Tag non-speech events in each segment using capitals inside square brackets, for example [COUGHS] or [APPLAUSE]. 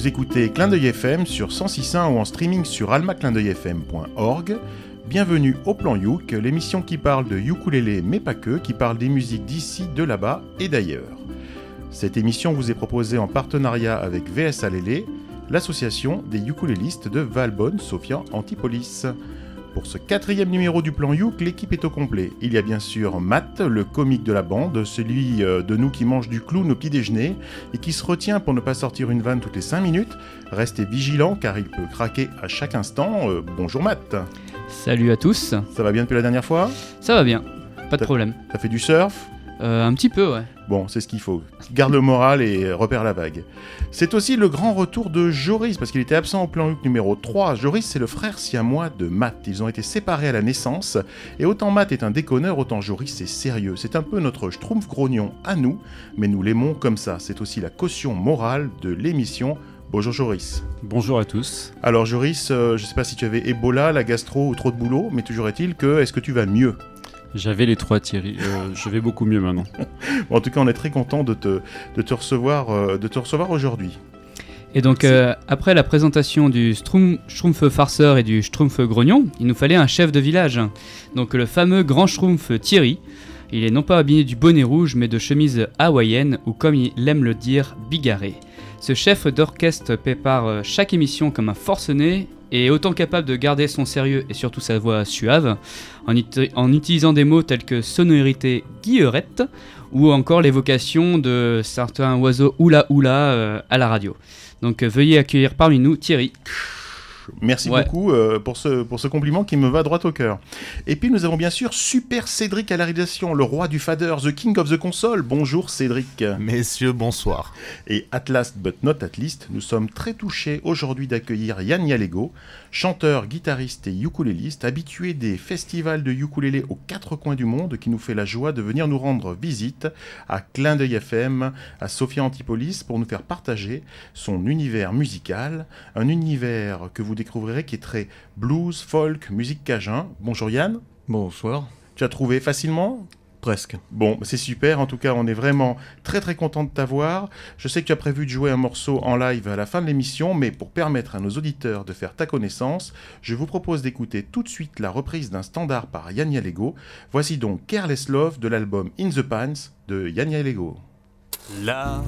Vous écoutez Clin d'œil FM sur 106.1 ou en streaming sur almaclindeuilfm.org. Bienvenue au Plan Youk, l'émission qui parle de ukulélé mais pas que, qui parle des musiques d'ici, de là-bas et d'ailleurs. Cette émission vous est proposée en partenariat avec VS Alélé, l'association des ukulélistes de Valbonne, Sofia Antipolis. Pour ce quatrième numéro du plan Youk, l'équipe est au complet. Il y a bien sûr Matt, le comique de la bande, celui euh, de nous qui mange du clown au petit déjeuner et qui se retient pour ne pas sortir une vanne toutes les 5 minutes. Restez vigilant car il peut craquer à chaque instant. Euh, bonjour Matt. Salut à tous. Ça va bien depuis la dernière fois? Ça va bien, pas de problème. T'as fait du surf? Euh, Un petit peu, ouais. Bon, c'est ce qu'il faut. Garde le moral et repère la vague. C'est aussi le grand retour de Joris, parce qu'il était absent au plan numéro 3. Joris, c'est le frère siamois de Matt. Ils ont été séparés à la naissance. Et autant Matt est un déconneur, autant Joris est sérieux. C'est un peu notre schtroumpf grognon à nous, mais nous l'aimons comme ça. C'est aussi la caution morale de l'émission. Bonjour Joris. Bonjour à tous. Alors Joris, euh, je sais pas si tu avais Ebola, la gastro ou trop de boulot, mais toujours est-il que est-ce que tu vas mieux? J'avais les trois Thierry, euh, je vais beaucoup mieux maintenant. [LAUGHS] en tout cas, on est très content de te, de te recevoir, euh, de te recevoir aujourd'hui. Et donc, euh, après la présentation du Schtroumpf farceur et du Schtroumpf grognon, il nous fallait un chef de village. Donc, le fameux grand Schtroumpf Thierry. Il est non pas habillé du bonnet rouge, mais de chemise hawaïenne, ou comme il aime le dire, bigarré. Ce chef d'orchestre prépare chaque émission comme un forcené et autant capable de garder son sérieux et surtout sa voix suave, en, utilisant des mots tels que sonorité guillerette ou encore l'évocation de certains oiseaux oula oula euh, à la radio. Donc euh, veuillez accueillir parmi nous Thierry. Merci beaucoup euh, pour, ce, pour ce compliment qui me va droit au cœur. Et puis nous avons bien sûr Super Cédric à la réalisation, le roi du fader, the king of the console. Bonjour Cédric. Messieurs, bonsoir. Et at last but not at least, nous sommes très touchés aujourd'hui d'accueillir Yann Yalego, chanteur, guitariste et ukuléliste, habitué des festivals de ukulélé aux quatre coins du monde, qui nous fait la joie de venir nous rendre visite à Clin d'œil FM, à Sophia Antipolis, pour nous faire partager son univers musical, un univers que vous découvrirez qui est très blues, folk, musique cajun. Bonjour Yann. Bonsoir. Tu as trouvé facilement? Presque. Bon, c'est super. En tout cas, on est vraiment très très content de t'avoir. Je sais que tu as prévu de jouer un morceau en live à la fin de l'émission, mais pour permettre à nos auditeurs de faire ta connaissance, je vous propose d'écouter tout de suite la reprise d'un standard par Yann Lego. Voici donc Careless Love de l'album In the Pants de Yann Lego. Love,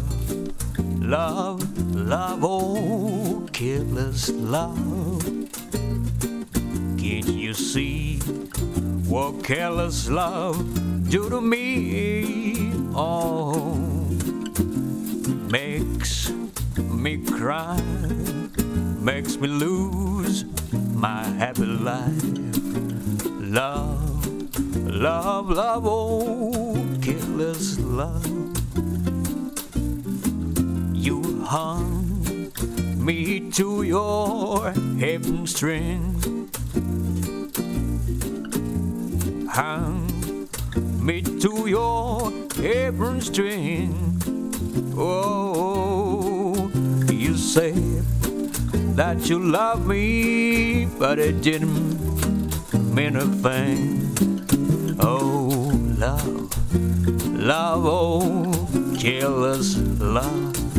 love, love, oh, careless love. Can't you see what careless love do to me? Oh, makes me cry, makes me lose my happy life. Love, love, love, oh, careless love. You hung me to your apron string hang me to your apron string. Oh, you said that you love me, but it didn't mean a thing. Oh, love, love, oh, jealous love.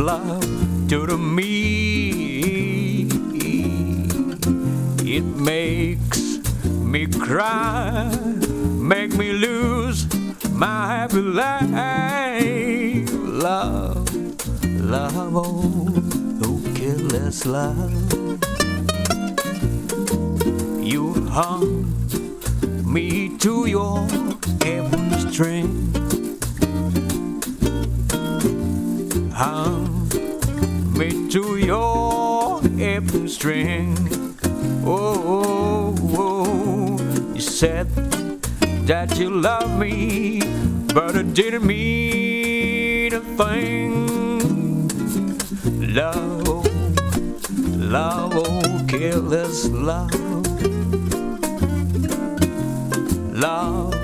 Love didn't mean a thing. Love, love, oh, careless love. Love,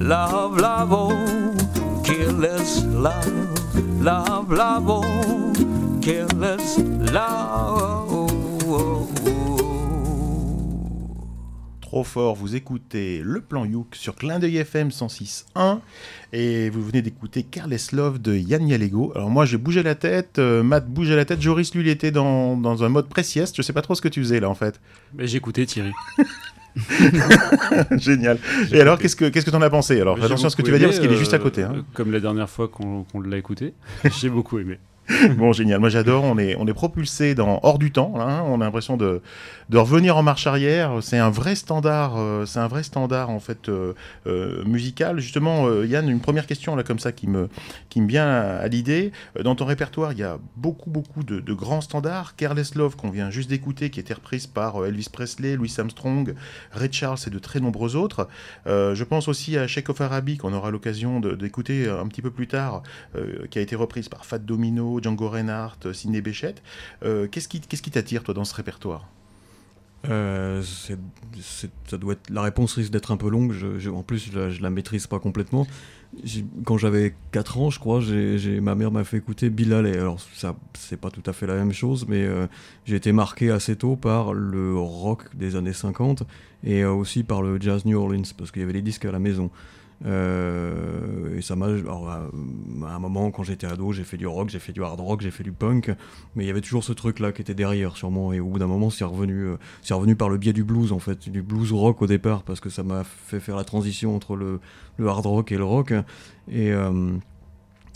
love, love, oh, careless love. Love, love, oh, careless love. Trop fort, vous écoutez Le Plan Youk sur Clin d'œil FM 106.1 et vous venez d'écouter Careless Love de Yann Yalego. Alors moi j'ai bougé la tête, euh, Matt bougeait la tête, Joris lui il était dans, dans un mode pré-sieste, je sais pas trop ce que tu faisais là en fait. Mais j'écoutais Thierry. [LAUGHS] Génial. Et alors qu'est-ce que qu'est-ce que t'en as pensé? Alors attention à ce que tu vas dire parce qu'il est juste à côté. hein. Euh, Comme la dernière fois qu'on qu'on l'a écouté, [LAUGHS] j'ai beaucoup aimé. [LAUGHS] Bon, génial. Moi, j'adore. On est, on est propulsé dans hors du temps. hein. On a l'impression de, de revenir en marche arrière. C'est un vrai standard. euh, c'est un vrai standard en fait euh, euh, musical. Justement, Yann, une première question là comme ça qui me, qui me vient à, l'idée. Dans ton répertoire, il y a beaucoup, beaucoup de, de grands standards. Careless Love qu'on vient juste d'écouter, qui était reprise par Elvis Presley, Louis Armstrong, Ray Charles et de très nombreux autres. Je pense aussi à Sheikh of Arabi qu'on aura l'occasion d'écouter un petit peu plus tard, qui a été reprise par Fat Domino, Django Reinhardt, Sidney Bechet. Euh, Qu'est-ce qui t'attire toi dans ce répertoire? Euh, ça doit être, la réponse risque d'être un peu longue. Je, en plus, je je la maîtrise pas complètement. Quand j'avais 4 ans, je crois, ma mère m'a fait écouter Bilal. Alors, ça, c'est pas tout à fait la même chose, mais euh, j'ai été marqué assez tôt par le rock des années 50 et euh, aussi par le jazz New Orleans, parce qu'il y avait les disques à la maison. Euh, et ça m'a. à, à un moment, quand j'étais ado, j'ai fait du rock, j'ai fait du hard rock, j'ai fait du punk, mais il y avait toujours ce truc-là qui était derrière, sûrement. Et au bout d'un moment, c'est revenu, euh, c'est revenu par le biais du blues, en fait, du blues rock au départ, parce que ça m'a fait faire la transition entre le, le hard rock et le rock. Et. euh,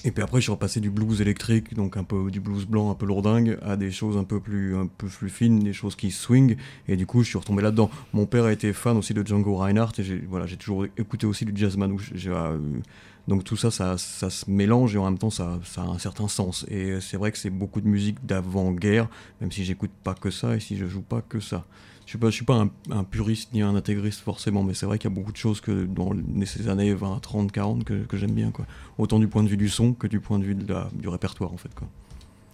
et puis après, je suis repassé du blues électrique, donc un peu du blues blanc, un peu lourdingue, à des choses un peu plus, un peu plus fines, des choses qui swing. Et du coup, je suis retombé là-dedans. Mon père a été fan aussi de Django Reinhardt, et j'ai voilà, j'ai toujours écouté aussi du jazz manouche. J'ai, donc tout ça, ça, ça se mélange et en même temps, ça, ça a un certain sens. Et c'est vrai que c'est beaucoup de musique d'avant-guerre, même si j'écoute pas que ça et si je joue pas que ça. Je suis pas, je suis pas un, un puriste ni un intégriste forcément, mais c'est vrai qu'il y a beaucoup de choses que dans ces années 20, 30, 40 que, j'aime bien, quoi. Autant du point de vue du son que du point de vue du répertoire, en fait, quoi.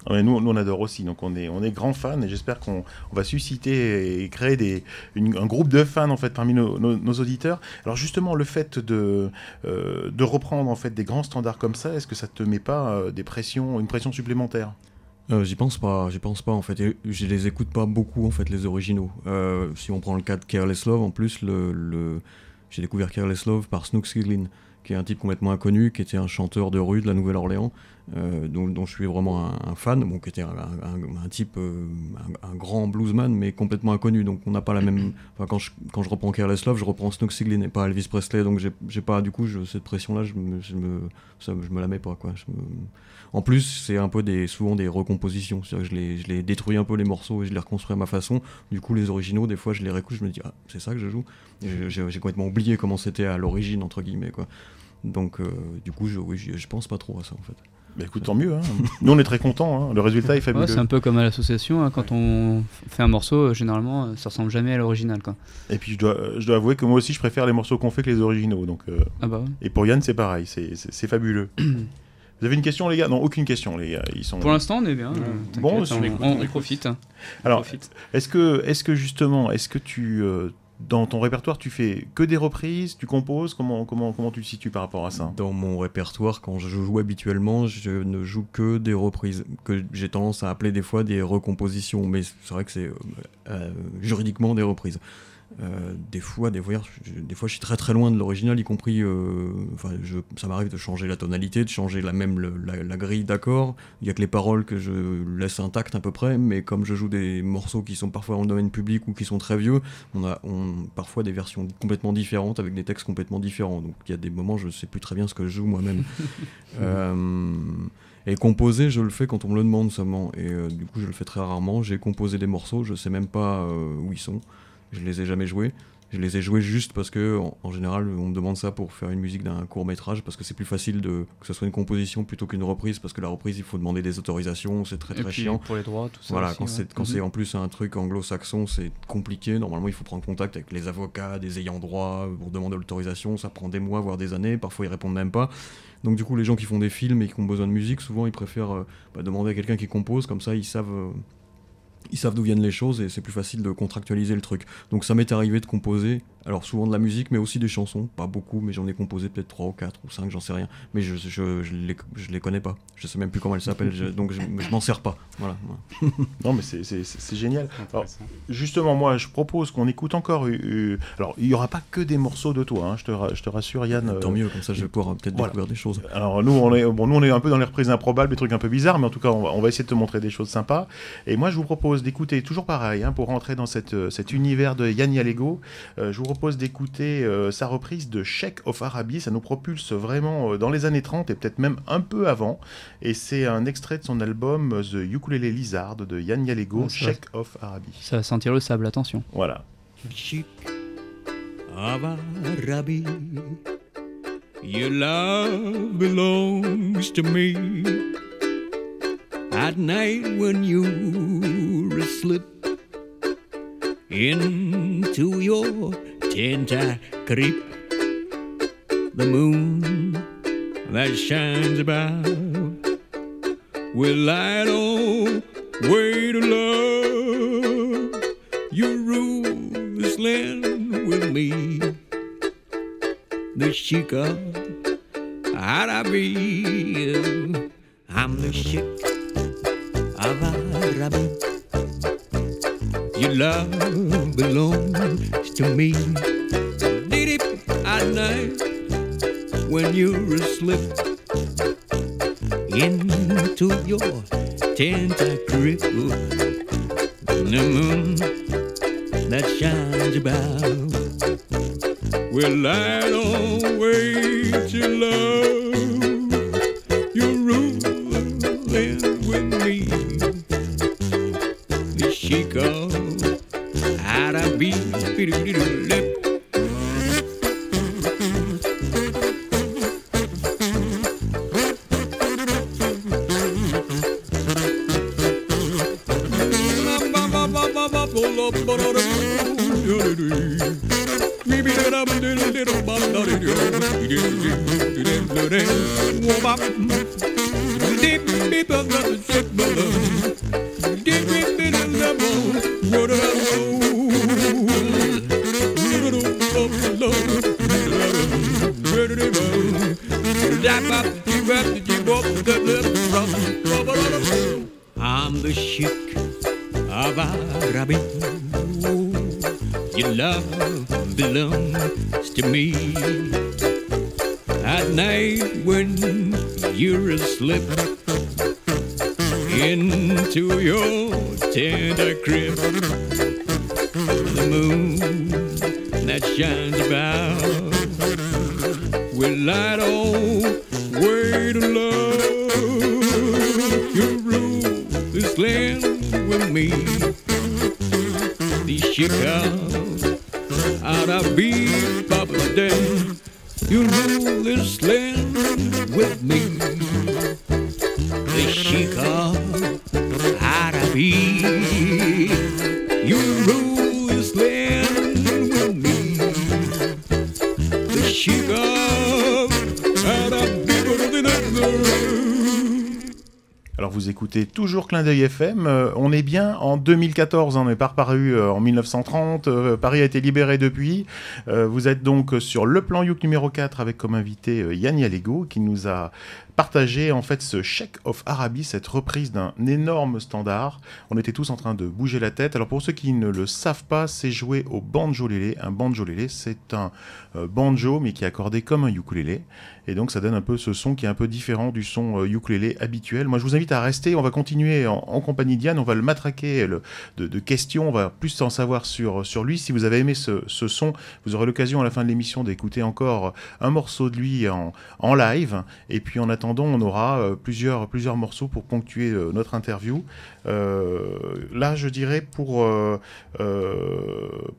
Ah nous, nous, on adore aussi, donc on est, on est grands fans et j'espère qu'on on va susciter et créer des, un groupe de fans en fait parmi nos, auditeurs. Alors justement, le fait de, euh, de reprendre en fait des grands standards comme ça, est-ce que ça te met pas euh, des pressions, une pression supplémentaire? Euh, j'y pense pas, j'y pense pas en fait. Je les écoute pas beaucoup en fait les originaux. Si on prend le cas de Careless Love, en plus le, j'ai découvert Careless Love par Snook Skiglin, qui est un type complètement inconnu, qui était un chanteur de rue de la Nouvelle-Orléans, euh, dont, dont je suis vraiment un, un fan, bon, qui était un, un- un type, euh, un, grand bluesman, mais complètement inconnu. Donc on n'a pas la même. [CLEARS THROAT] Enfin, quand je, quand je reprends Careless Love, je reprends Snook Skiglin et pas Elvis Presley. Donc j'ai pas du coup je- cette pression-là, je me, je me, ça, je me la mets pas quoi. Je me- en plus, c'est un peu des, souvent des recompositions. C'est-à-dire que je les, je les détruis un peu les morceaux et je les reconstruis à ma façon. Du coup, les originaux, des fois, je les réécoute, je me dis, ah, c'est ça que je joue. J'ai complètement oublié comment c'était à l'origine, entre guillemets, quoi. Donc, euh, du coup, je, oui, je pense pas trop à ça, en fait. Bah écoute, tant mieux. hein. Nous, on est très contents. hein. Le résultat est Ouais, fabuleux. c'est un peu comme à l'association, hein, quand on fait un morceau, euh, généralement, euh, ça ressemble jamais à l'original. quoi. Et puis je dois, euh, je dois avouer que moi aussi, je préfère les morceaux qu'on fait que les originaux. Donc, euh, Ah bah ouais. et pour Yann, c'est pareil. C'est c'est- c'est fabuleux. [CLEARS THROAT] Vous avez une question, les gars? Non, aucune question, les gars. Ils sont. Pour l'instant, on est bien. euh, Bon, on, on écoute, on- on on écoute. profite. hein. On Alors, profite. Est-ce que, est que justement, est-ce que tu, euh, dans ton répertoire, tu fais que des reprises, tu composes Comment, comment, comment tu te situes par rapport à ça? Dans mon répertoire, quand je joue habituellement, je ne joue que des reprises, que j'ai tendance à appeler des fois des recompositions, mais c'est vrai que c'est euh, euh, juridiquement des reprises. Euh, des fois, des des fois, je suis très très loin de l'original, y compris. euh, Enfin, je- ça m'arrive de changer la tonalité, de changer la même le- la, la grille d'accords. Il y a que les paroles que je laisse intactes à peu près, mais comme je joue des morceaux qui sont parfois en domaine public ou qui sont très vieux, on a on, parfois des versions complètement différentes avec des textes complètement différents. Donc il y a des moments, je sais plus très bien ce que je joue moi-même. [LAUGHS] Euh, et composer, je le fais quand on me le demande seulement. Et euh, du coup, je le fais très rarement. J'ai composé des morceaux, je sais même pas euh, où ils sont. Je les ai jamais joués. Je les ai joués juste parce que, en, en général, on me demande ça pour faire une musique d'un court métrage, parce que c'est plus facile de, que ce soit une composition plutôt qu'une reprise, parce que la reprise, il faut demander des autorisations, c'est très Et très puis chiant. pour les droits, tout ça. Voilà, aussi, quand ouais. c'est quand Mhm. c'est en plus un truc anglo-saxon, c'est compliqué. Normalement, il faut prendre contact avec les avocats, des ayants droit pour demander l'autorisation. Ça prend des mois, voire des années. Parfois, ils répondent même pas. Donc, du coup, les gens qui font des films et qui ont besoin de musique, souvent, ils préfèrent euh, bah, demander à quelqu'un qui compose. Comme ça, ils savent. euh, ils savent d'où viennent les choses et c'est plus facile de contractualiser le truc. Donc ça m'est arrivé de composer, alors souvent de la musique, mais aussi des chansons. Pas beaucoup, mais j'en ai composé peut-être 3 ou 4 ou 5, j'en sais rien. Mais je, je, je, les, je les connais pas. Je sais même plus comment elles s'appellent, je- donc je, je m'en sers pas. Voilà. voilà. [LAUGHS] Non, mais c'est- c'est c'est génial. Alors, justement, moi, je propose qu'on écoute encore. euh, euh, alors, il n'y aura pas que des morceaux de toi, hein, je, te je te rassure, Yann. euh, Tant mieux, comme ça je vais pouvoir euh, peut-être voilà. découvrir des choses. Alors nous on est bon nous on est un peu dans les reprises improbables, des trucs un peu bizarres, mais en tout cas on va, on va essayer de te montrer des choses sympas. Et moi je vous propose d'écouter toujours pareil hein, pour rentrer dans cette, euh, cet univers de Yann Yalego. euh, je vous propose d'écouter euh, sa reprise de Sheikh of Arabi. Ça nous propulse vraiment euh, dans les années 30 et peut-être même un peu avant. Et c'est un extrait de son album euh, The Ukulele Lizard de Yann Yalego, Ah, c'est vrai. Sheikh of Arabi. Ça va sentir le sable, attention. Voilà. chic of Arabi. Your love belongs to me. At night when you're asleep into your tent, I creep. The moon that shines about will light on way to love. You rule this land with me. The sheik of Arabi. I'm the sheik of Arabi. Your love belongs to me. Did it at night when you're asleep into your tent I creep the moon that shines about will light on way to love écoutez toujours Clin d'œil FM, euh, on est bien en 2014, hein, on n'est pas reparu euh, en 1930, euh, Paris a été libéré depuis, vous êtes donc sur le plan Youk numéro 4 avec comme invité Yann Yalego qui nous a partager en fait ce Check of Araby, cette reprise d'un énorme standard. On était tous en train de bouger la tête. Alors pour ceux qui ne le savent pas, c'est jouer au banjolélé. Un banjolélé, c'est un euh, banjo mais qui est accordé comme un ukulélé. Et donc ça donne un peu ce son qui est un peu différent du son euh, ukulélé habituel. Moi je vous invite à rester, on va continuer en, compagnie d'Yann, on va le matraquer le, de, de, questions, on va plus en savoir sur, sur lui. Si vous avez aimé ce, ce son, vous aurez l'occasion à la fin de l'émission d'écouter encore un morceau de lui en, en, live. Et puis en attendant, on aura euh, plusieurs, plusieurs morceaux pour ponctuer euh, notre interview. Euh, là je dirais pour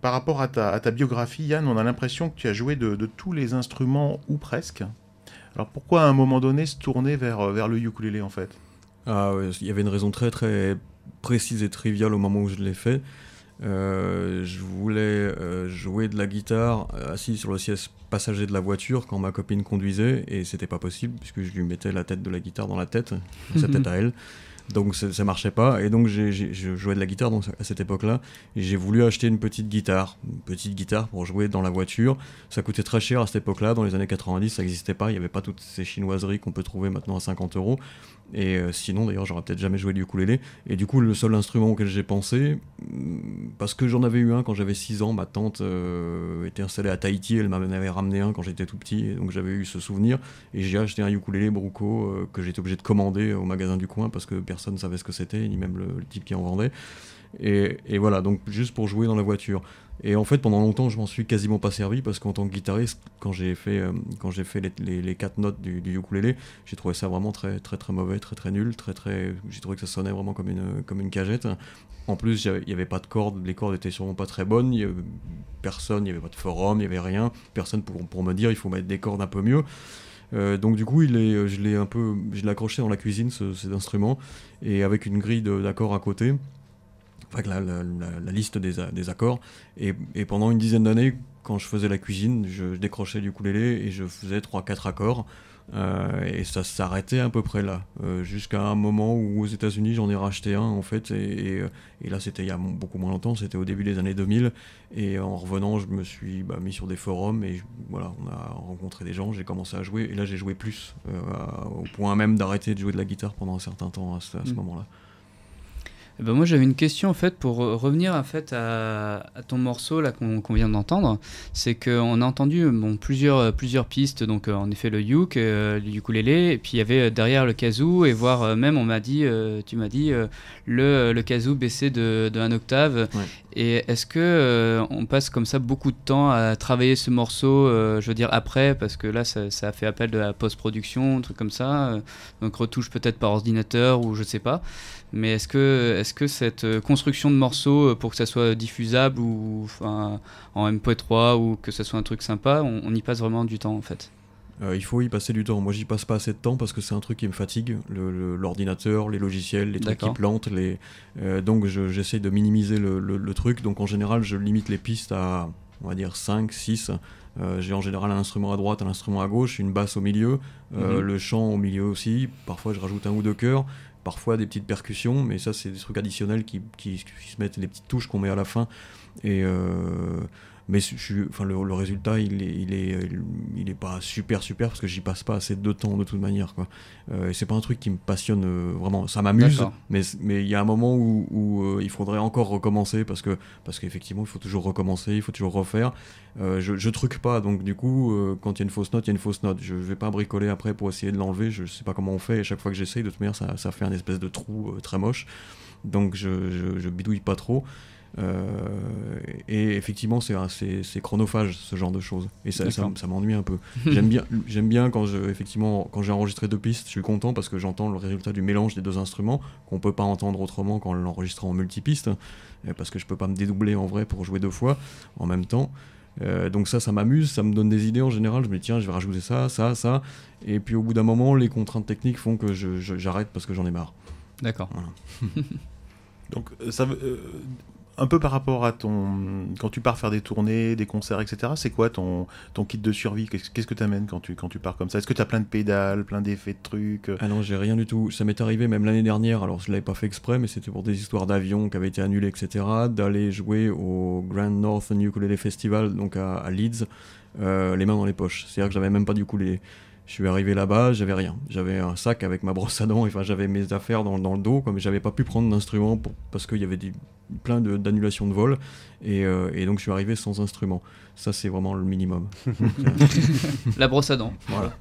par rapport à ta, biographie, Yann, on a l'impression que tu as joué de, tous les instruments ou presque. Alors pourquoi à un moment donné se tourner vers, vers le ukulélé en fait? Ah, Il y avait une raison très très précise et triviale au moment où je l'ai fait. Euh, je voulais euh, jouer de la guitare euh, assis sur le siège passager de la voiture quand ma copine conduisait et c'était pas possible puisque je lui mettais la tête de la guitare dans la tête, [LAUGHS] sa tête à elle. Donc ça marchait pas et donc j'ai, je jouais de la guitare donc, à cette époque-là et j'ai voulu acheter une petite guitare, une petite guitare pour jouer dans la voiture. Ça coûtait très cher à cette époque-là, dans les années 90 ça n'existait pas, il n'y avait pas toutes ces chinoiseries qu'on peut trouver maintenant à 50 euros. Et euh, sinon, d'ailleurs, j'aurais peut-être jamais joué du ukulélé. Et du coup, le seul instrument auquel j'ai pensé, parce que j'en avais eu un quand j'avais 6 ans, ma tante euh, était installée à Tahiti, elle m'en avait ramené un quand j'étais tout petit, et donc j'avais eu ce souvenir. Et j'ai acheté un ukulélé Bruco euh, que j'étais obligé de commander au magasin du coin parce que personne ne savait ce que c'était, ni même le, type qui en vendait. Et, voilà, donc juste pour jouer dans la voiture. Et en fait, pendant longtemps, je m'en suis quasiment pas servi parce qu'en tant que guitariste, quand j'ai fait, euh, quand j'ai fait les, les, quatre notes du, du ukulélé, j'ai trouvé ça vraiment très, très, très mauvais, très, très nul, très, très. J'ai trouvé que ça sonnait vraiment comme une, comme une cagette. En plus, il n'y avait pas de cordes, les cordes étaient sûrement pas très bonnes. Y avait personne, il n'y avait pas de forum, il n'y avait rien. Personne pour, pour me dire il faut mettre des cordes un peu mieux. Euh, donc du coup, il est, je l'ai un peu, je l'ai accroché dans la cuisine ce, cet instrument et avec une grille d'accords à côté enfin, la, la, la, la, liste des, des accords. Et, et, pendant une dizaine d'années, quand je faisais la cuisine, je, je décrochais du ukulélé et je faisais 3-4 accords. Euh, et ça s'arrêtait à peu près là, euh, jusqu'à un moment où aux États-Unis j'en ai racheté un en fait, et, et, et là c'était il y a beaucoup moins longtemps, c'était au début des années 2000, et en revenant je me suis bah, mis sur des forums et je, voilà, on a rencontré des gens, j'ai commencé à jouer, et là j'ai joué plus, euh, au point même d'arrêter de jouer de la guitare pendant un certain temps à ce, à ce mmh. moment-là. Eh ben moi j'avais une question en fait pour revenir en fait à, ton morceau là qu'on qu vient d'entendre, c'est qu'on a entendu bon plusieurs plusieurs pistes. Donc euh, en effet le uke, euh, le ukulélé. Et puis il y avait derrière le kazoo. Et voire euh, même on m'a dit euh, tu m'as dit euh, le le kazoo baissé de, de un octave. Et est-ce que euh, on passe comme ça beaucoup de temps à travailler ce morceau je veux dire après? Parce que là ça, a fait appel de la post-production un truc comme ça donc retouche peut-être par ordinateur ou je sais pas. Mais est-ce que, est -ce que cette construction de morceaux pour que ça soit diffusable ou en MP3 ou que ça soit un truc sympa, on, on y passe vraiment du temps en fait? Euh, il faut y passer du temps. Moi, j'y passe pas assez de temps parce que c'est un truc qui me fatigue. L'ordinateur, le, les logiciels, les trucs qui plantent. Les, euh, donc, j'essaie je, de minimiser le, le, le, truc. Donc, en général, je limite les pistes à, on va dire, 5, 6. Euh, J'ai en général un instrument à droite, un instrument à gauche, une basse au milieu, mm -hmm. le chant au milieu aussi. Parfois, je rajoute un ou deux chœurs parfois des petites percussions, mais ça c'est des trucs additionnels qui, qui, qui, se mettent les petites touches qu'on met à la fin. Et mais je, enfin, le, le, résultat il est, il est, il est pas super super parce que j'y passe pas assez de temps de toute manière quoi. Euh, et c'est pas un truc qui me passionne euh, vraiment, ça m'amuse, mais mais il y a un moment où, où euh, il faudrait encore recommencer parce que parce qu'effectivement il faut toujours recommencer, il faut toujours refaire. Euh, je, je truque pas donc du coup quand il y a une fausse note, il y a une fausse note. Je vais pas bricoler après pour essayer de l'enlever, je sais pas comment on fait. Et chaque fois que j'essaye de toute manière ça, ça fait un espèce de trou très moche. Donc je, je, je bidouille pas trop. Euh, et effectivement, c'est chronophage ce genre de choses. Et ça, ça, ça m'ennuie un peu. [LAUGHS] J'aime bien, j'aime bien quand je, effectivement, quand j'ai enregistré deux pistes, je suis content parce que j'entends le résultat du mélange des deux instruments qu'on peut pas entendre autrement qu'en l'enregistrant en multipiste, parce que je peux pas me dédoubler en vrai pour jouer deux fois en même temps. Euh, donc ça, ça m'amuse, ça me donne des idées en général. Je me dis tiens, je vais rajouter ça, ça, ça. Et puis au bout d'un moment, les contraintes techniques font que j'arrête parce que j'en ai marre. D'accord. Voilà. [LAUGHS] donc ça veut. Euh un peu par rapport à ton. Quand tu pars faire des tournées, des concerts, etc., c'est quoi ton, kit de survie? Qu'est-ce que tu amènes quand tu, pars comme ça? Est-ce que tu as plein de pédales, plein d'effets de trucs? Ah non, j'ai rien du tout. Ça m'est arrivé même l'année dernière, alors je l'avais pas fait exprès, mais c'était pour des histoires d'avions qui avaient été annulées, etc., d'aller jouer au Grand Northern Ukulele Festival, donc à, Leeds, euh, les mains dans les poches. C'est-à-dire que j'avais même pas du ukulélé. Je suis arrivé là-bas, j'avais rien. J'avais un sac avec ma brosse à dents, enfin j'avais mes affaires dans, le dos, comme j'avais pas pu prendre d'instrument parce qu'il y avait plein d'annulations de, vol, et, euh, et donc je suis arrivé sans instrument. Ça c'est vraiment le minimum. [LAUGHS] La brosse à dents. Voilà.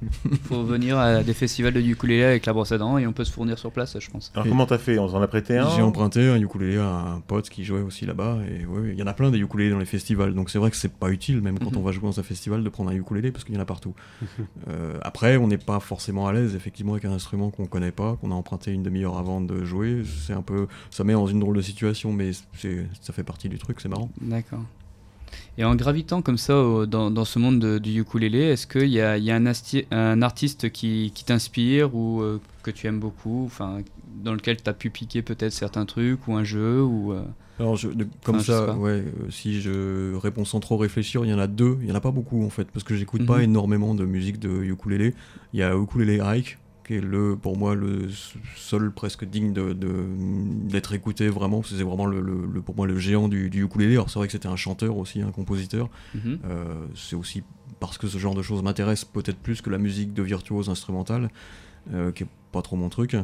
Faut venir à des festivals de ukulélé avec la brosse à dents et on peut se fournir sur place, je pense. Alors Et- comment t'as fait? On s'en a prêté un J'ai emprunté un ukulélé à un pote qui jouait aussi là-bas, et ouais, il y en a plein des ukulélés dans les festivals, donc c'est vrai que c'est pas utile même quand Mhm. on va jouer dans un festival de prendre un ukulélé parce qu'il y en a partout. Euh, après, on n'est pas forcément à l'aise effectivement avec un instrument qu'on connaît pas, qu'on a emprunté une demi-heure avant de jouer. C'est un peu, ça met dans une drôle de situation, mais c'est, ça fait partie du truc, c'est marrant. D'accord. Et en gravitant comme ça au- dans, dans ce monde de- du ukulélé, est-ce qu'il y a, il y a un, asti- un artiste qui, qui t'inspire ou euh, que tu aimes beaucoup, enfin, dans lequel tu as pu piquer peut-être certains trucs ou un jeu ou, euh, Alors, je, de- comme Enfin, ça, pas. ouais, euh, si je réponds sans trop réfléchir, il y en a deux. Il y en a pas beaucoup en fait, parce que j'écoute pas Mhm. énormément de musique de ukulélé. Il y a Ukulele Ike, qui est le, pour moi le seul presque digne de- de- d'être écouté vraiment. C'est vraiment le, pour moi le géant du, du ukulélé. Alors c'est vrai que c'était un chanteur aussi, un compositeur. mhm. Euh, c'est aussi parce que ce genre de choses m'intéresse peut-être plus que la musique de virtuose instrumentale, euh, qui est pas trop mon truc.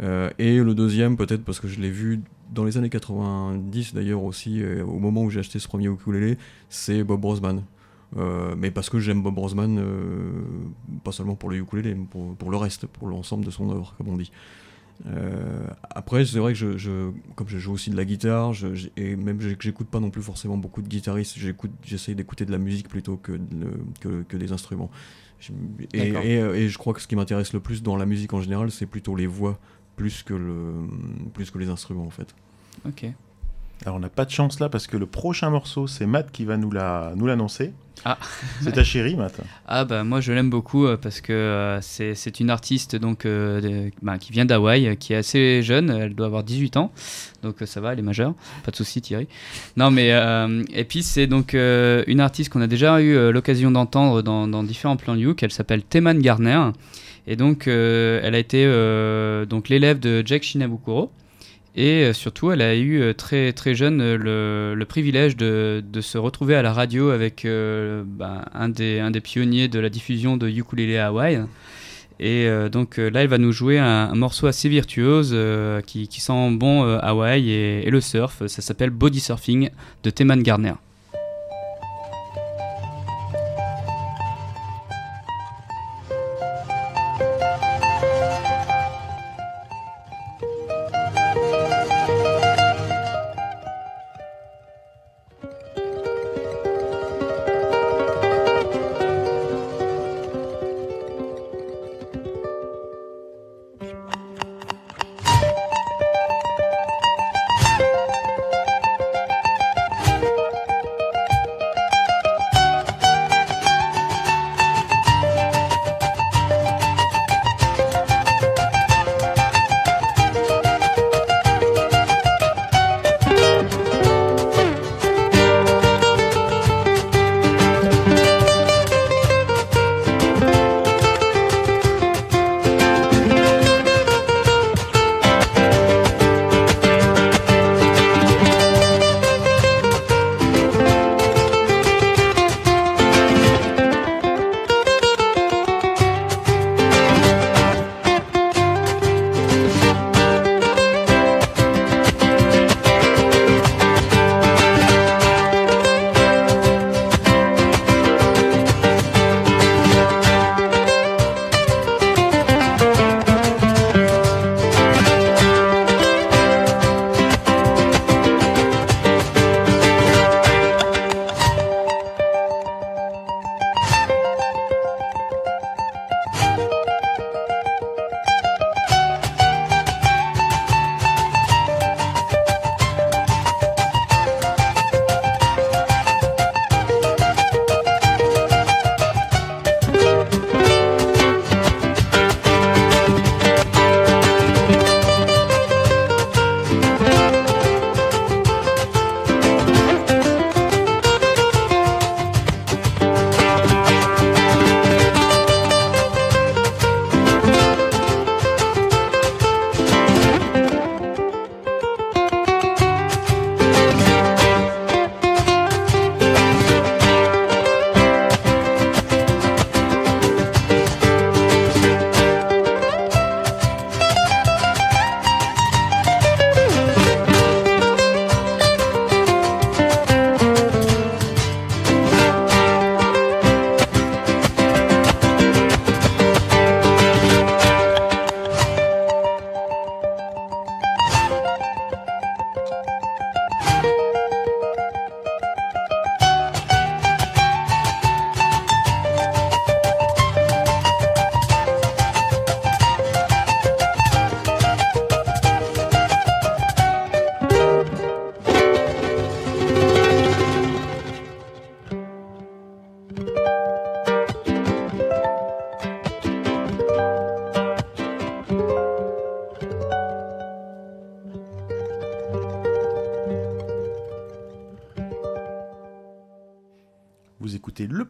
Euh, et le deuxième, peut-être parce que je l'ai vu dans les années 90 d'ailleurs aussi, euh, au moment où j'ai acheté ce premier ukulélé, c'est Bob Brosman. Euh, mais parce que j'aime Bob Brosman, euh, pas seulement pour le ukulélé, mais pour, pour le reste, pour l'ensemble de son œuvre, comme on dit. Euh, après, c'est vrai que je, je- comme je joue aussi de la guitare, je- et même que j'écoute pas non plus forcément beaucoup de guitaristes, j'essaye d'écouter de la musique plutôt que, de le- que, que des instruments. Et, et je crois que ce qui m'intéresse le plus dans la musique en général, c'est plutôt les voix plus que, le, plus que les instruments en fait. Ok. Alors on n'a pas de chance là parce que le prochain morceau c'est Matt qui va nous la nous l'annoncer. Ah. C'est ta chérie Matt. Ah bah moi je l'aime beaucoup euh, parce que euh, c'est c'est une artiste donc euh, de- bah, qui vient d'Hawaï, qui est assez jeune, elle doit avoir 18 ans, donc ça va, elle est majeure, pas de souci Thierry. Non mais euh, et puis c'est donc une artiste qu'on a déjà eu l'occasion d'entendre dans, dans différents plans Luke, elle s'appelle Teman Garner et donc elle a été donc l'élève de Jack Shinabukuro. Et euh, surtout, elle a eu euh, très, très jeune euh, le, privilège de, se retrouver à la radio avec bah, un, des, pionniers de la diffusion de ukulélé Hawaï. Et donc là, elle va nous jouer un, morceau assez virtuose qui, sent bon Hawaï et, et le surf. Ça s'appelle Body Surfing de Teman Garner.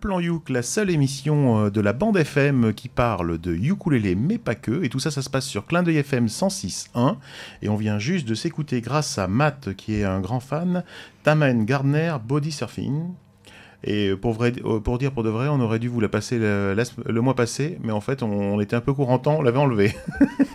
Plan Youk, la seule émission euh, de la bande FM qui parle de ukulélé mais pas que. Et tout ça, ça se passe sur Clin d'œil FM 106.1. Et on vient juste de s'écouter grâce à Matt qui est un grand fan, Taman Gardner Body Surfing. Et pour, vrai, euh, pour dire pour de vrai, on aurait dû vous la passer le, la sem- le mois passé, mais en fait, on, on était un peu court en temps, on l'avait enlevé. [LAUGHS]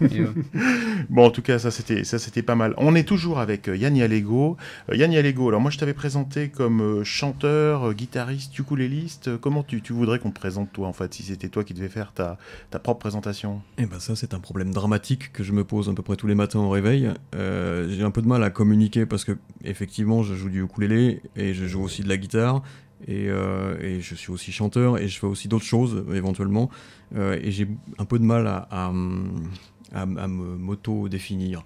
[LAUGHS] Bon, en tout cas, ça c'était ça c'était pas mal. On est toujours avec euh, Yann Yalego. Euh, Yann Yalego, alors moi je t'avais présenté comme chanteur, guitariste, ukuléliste. Comment tu, tu voudrais qu'on te présente toi en fait, si c'était toi qui devais faire ta, ta propre présentation? Eh ben ça c'est un problème dramatique que je me pose à peu près tous les matins au réveil. Euh, j'ai un peu de mal à communiquer parce que effectivement je joue du ukulélé et je joue aussi de la guitare et, euh, et je suis aussi chanteur et je fais aussi d'autres choses euh, éventuellement Euh, et j'ai un peu de mal à, à, à- à me m'auto-définir.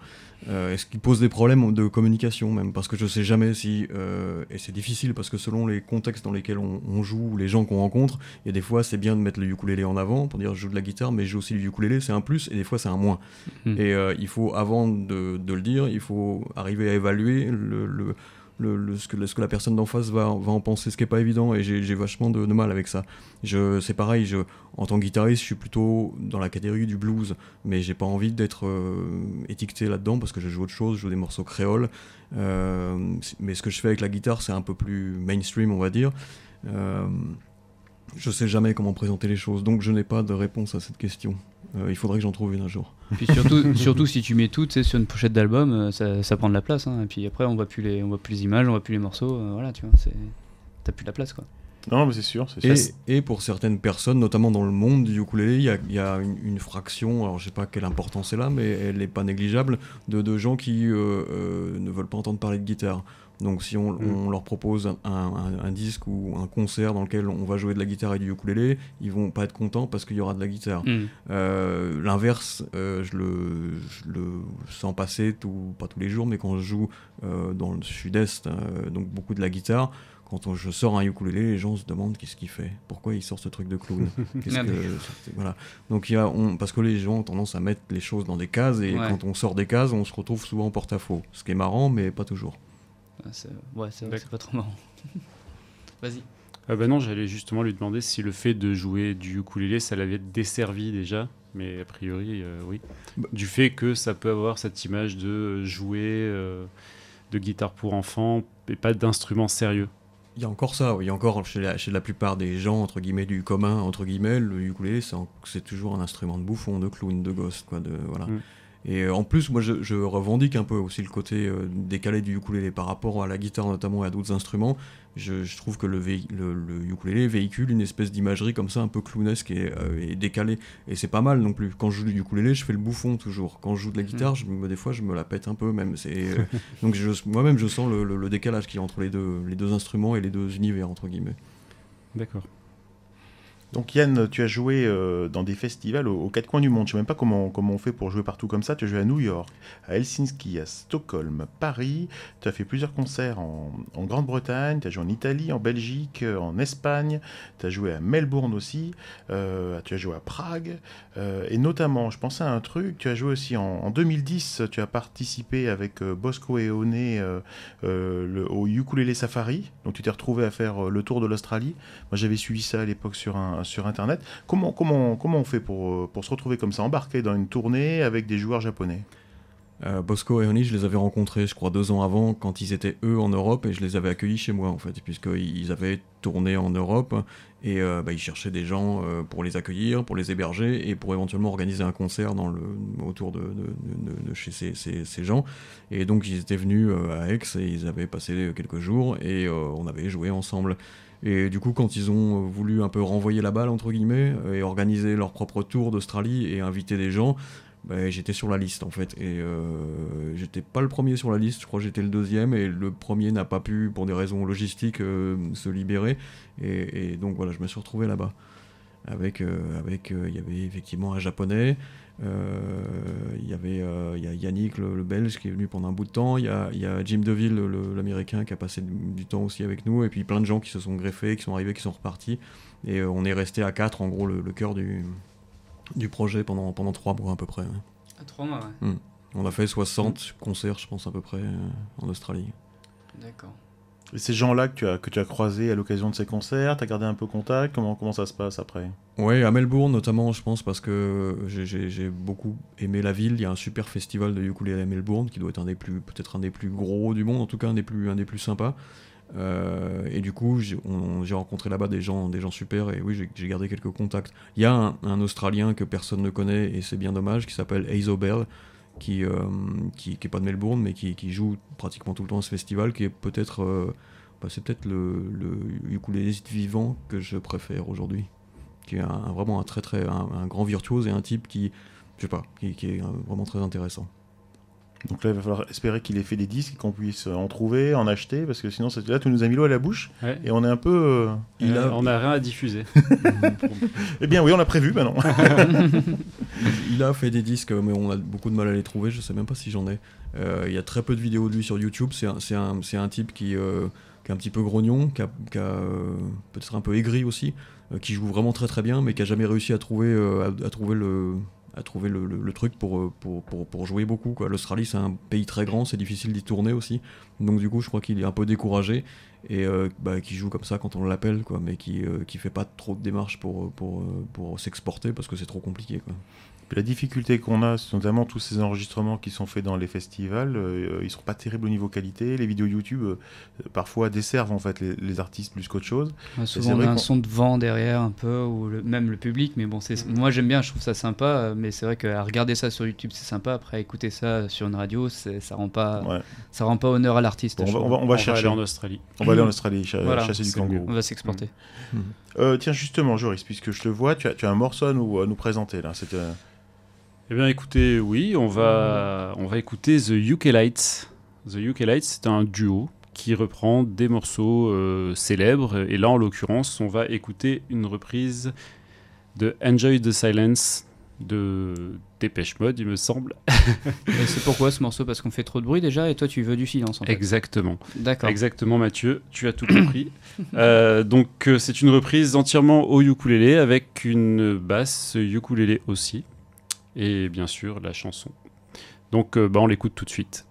Euh, ce qui pose des problèmes de communication même? Parce que je sais jamais si euh, et c'est difficile parce que selon les contextes dans lesquels on, on joue ou les gens qu'on rencontre il y a des fois c'est bien de mettre le ukulélé en avant pour dire je joue de la guitare mais je joue aussi du ukulélé c'est un plus et des fois c'est un moins Hmm. et euh, il faut avant de, de le dire il faut arriver à évaluer le, le- le- ce, que, ce que la personne d'en face va, va en penser ce qui est pas évident et j'ai vachement de, mal avec ça. C'est pareil je en tant que guitariste je suis plutôt dans la catégorie du blues mais j'ai pas envie d'être euh, étiqueté là-dedans parce que je joue autre chose je joue des morceaux créoles euh, mais ce que je fais avec la guitare c'est un peu plus mainstream on va dire. Euh, je sais jamais comment présenter les choses, donc je n'ai pas de réponse à cette question. Euh, il faudrait que j'en trouve une un jour. Puis surtout, [LAUGHS] surtout si tu mets tout sur une pochette d'album, euh, ça, ça prend de la place. hein. Et puis après, on voit plus les, on voit plus les images, on voit plus les morceaux. euh, voilà, tu vois, t'as plus de la place quoi. Non, mais c'est sûr. Et, et pour certaines personnes, notamment dans le monde du ukulélé, il y a, il y a une, une fraction, alors je sais pas quelle importance c'est là, mais elle n'est pas négligeable, de, de gens qui euh, euh, ne veulent pas entendre parler de guitare. Donc si on, on leur propose un, un- un disque ou un concert dans lequel on va jouer de la guitare et du ukulélé, ils vont pas être contents parce qu'il y aura de la guitare. Hmm. Euh, L'inverse, euh, je, le, je le sens passer, tout, pas tous les jours, mais quand je joue euh, dans le sud-est, donc beaucoup de la guitare, quand on- je sors un ukulélé, les gens se demandent qu'est-ce qu'il fait, pourquoi il sort ce truc de clown? [LAUGHS] Ah, que- voilà. Donc il y a, on, parce que les gens ont tendance à mettre les choses dans des cases et Ouais. quand on sort des cases, on se retrouve souvent en porte-à-faux. Ce qui est marrant, mais pas toujours. Ah, c'est, ouais, c'est, vrai que c'est pas trop marrant. [LAUGHS] Vas-y. Ah bah non, j'allais justement lui demander si le fait de jouer du ukulélé, ça l'avait desservi déjà. Mais a priori, euh, oui. Bah. Du fait que ça peut avoir cette image de jouer euh, de guitare pour enfants et pas d'instrument sérieux. Il y a encore ça, oui, il y a encore chez la, chez la plupart des gens, entre guillemets, du commun, entre guillemets, le ukulélé, c'est en- c'est toujours un instrument de bouffon, de clown, de gosse, quoi, de, voilà. Mm. Et euh, en plus, moi, je, je revendique un peu aussi le côté euh, décalé du ukulélé par rapport à la guitare, notamment, et à d'autres instruments. Je, je trouve que le, le, le ukulélé véhicule une espèce d'imagerie comme ça, un peu clownesque et, euh, et décalée. Et c'est pas mal non plus. Quand je joue du ukulélé, je fais le bouffon toujours. Quand je joue de la guitare, je des fois, je me la pète un peu même. Euh, [LAUGHS] donc moi-même, je sens le décalage qu'il y a entre les deux, les deux instruments et les deux univers, entre guillemets. D'accord. Donc Yann, tu as joué euh, dans des festivals aux, quatre coins du monde. Je sais même pas comment, on fait pour jouer partout comme ça. Tu as joué à New York, à Helsinki, à Stockholm, Paris. Tu as fait plusieurs concerts en, Grande-Bretagne. Tu as joué en Italie, en Belgique, euh, en Espagne. Tu as joué à Melbourne aussi. Euh, tu as joué à Prague. Et notamment, je pensais à un truc. Tu as joué aussi en, en 2010. Tu as participé avec Bosco et le- au Ukulele Safari. Donc tu t'es retrouvé à faire le tour de l'Australie. Moi, j'avais suivi ça à l'époque sur, un, sur Internet. Comment, comment, comment on fait pour, euh, pour se retrouver comme ça, embarqué dans une tournée avec des joueurs japonais? Euh, Bosco et Oni, je les avais rencontrés, je crois, deux ans avant, quand ils étaient eux en Europe, et je les avais accueillis chez moi, en fait, puisqu'ils avaient tourné en Europe, et euh, bah, ils cherchaient des gens pour les accueillir, pour les héberger, et pour éventuellement organiser un concert dans le, autour de, chez ces, ces- gens. Et donc, ils étaient venus à Aix, et ils avaient passé quelques jours, et on avait joué ensemble. Et du coup, quand ils ont euh, voulu un peu renvoyer la balle, entre guillemets, euh, et organiser leur propre tour d'Australie et inviter des gens, ben, j'étais sur la liste en fait. Et euh, j'étais pas le premier sur la liste, je crois que j'étais le deuxième, et le premier n'a pas pu, pour des raisons logistiques, euh, se libérer. Et, donc voilà, je me suis retrouvé là-bas. Avec, avec il y avait effectivement un japonais, il y avait euh, y a Yannick le, le belge qui est venu pendant un bout de temps, il y a, y a Jim Deville le- l'américain qui a passé du, temps aussi avec nous, et puis plein de gens qui se sont greffés, qui sont arrivés, qui sont repartis. Et euh, on est resté à quatre, en gros, le, le cœur du, du projet pendant, pendant trois mois à peu près. À trois mois, ouais. On a fait 60 concerts, je pense, à peu près, euh, en Australie. D'accord. Ces gens-là que tu as, que tu as croisés à l'occasion de ces concerts, tu as gardé un peu contact? Comment, comment ça se passe après? Ouais, à Melbourne notamment, je pense, parce que j'ai- j'ai beaucoup aimé la ville. Il y a un super festival de ukulélé à Melbourne qui doit être peut-être un des plus gros du monde, en tout cas un des plus, un des plus sympas. Euh, et du coup, j'ai on- j'ai rencontré là-bas des gens, des gens super, et oui, j'ai- j'ai gardé quelques contacts. Il y a un, un Australien que personne ne connaît, et c'est bien dommage, qui s'appelle Hazel Bell, qui, euh, qui, qui pas de Melbourne, mais qui, qui joue pratiquement tout le temps à ce festival, qui est peut-être, euh, bah, c'est peut-être le, le ukuléliste vivant que je préfère aujourd'hui. Qui est vraiment un très très un, grand virtuose et un type qui je sais pas qui, qui est euh, vraiment très intéressant Donc là, il va falloir espérer qu'il ait fait des disques et qu'on puisse en trouver, en acheter, parce que sinon, c'est- là, tu nous as mis l'eau à la bouche Ouais. et on est un peu. euh, il a, On n'a rien à diffuser. [LAUGHS] Eh bien, oui, on l'a prévu maintenant. [LAUGHS] il a fait des disques mais on a beaucoup de mal à les trouver je sais même pas si j'en ai Euh, il y a très peu de vidéos de lui sur YouTube c'est un, c'est un, c'est un type qui, euh, qui est un petit peu grognon qui a, qui a, euh, peut-être un peu aigri aussi euh, qui joue vraiment très très bien mais qui a jamais réussi à trouver euh, à, à trouver le à trouver le, truc pour, euh, pour, jouer beaucoup. L'Australie, c'est un pays très grand, c'est difficile d'y tourner aussi. Donc du coup, je crois qu'il est un peu découragé et euh, bah, qui joue comme ça quand on l'appelle, mais qui, euh, qui fait pas trop de démarches pour, euh, s'exporter parce que c'est trop compliqué. La difficulté qu'on a, c'est notamment tous ces enregistrements qui sont faits dans les festivals, euh, ils sont pas terribles au niveau qualité. Les vidéos YouTube, euh, parfois, desservent en fait les, les artistes plus qu'autre chose. Ouais, souvent, on a un son de vent derrière un peu, ou le- même le public. Mais bon, c'est moi j'aime bien, je trouve ça sympa. euh, Mais c'est vrai qu'à regarder ça sur YouTube, c'est sympa. Après, écouter ça sur une radio, ça rend pas, Ouais. ça rend pas honneur à l'artiste. Bon, on va, on trouve. va- on va On va chercher. aller en Australie. On va aller en Australie, Voilà, chasser du kangourou. On va s'exporter. Euh, tiens, justement, Joris, puisque je te vois, tu as, tu as un morceau à nous, à nous présenter là. Eh bien, écoutez, oui, on va, on va écouter The UK Lights. The UK Lights, c'est un duo qui reprend des morceaux euh, célèbres. Et là, en l'occurrence, on va écouter une reprise de Enjoy the Silence de Dépêche Mode, il me semble. [LAUGHS] C'est pourquoi ce morceau? Parce qu'on fait trop de bruit déjà, et toi tu veux du silence en fait. Exactement. D'accord. Exactement, Mathieu, tu as tout compris. [COUGHS] Euh, donc, euh, c'est une reprise entièrement au ukulélé avec une basse ukulélé aussi. Et bien sûr, la chanson. Donc, euh, bah, on l'écoute tout de suite.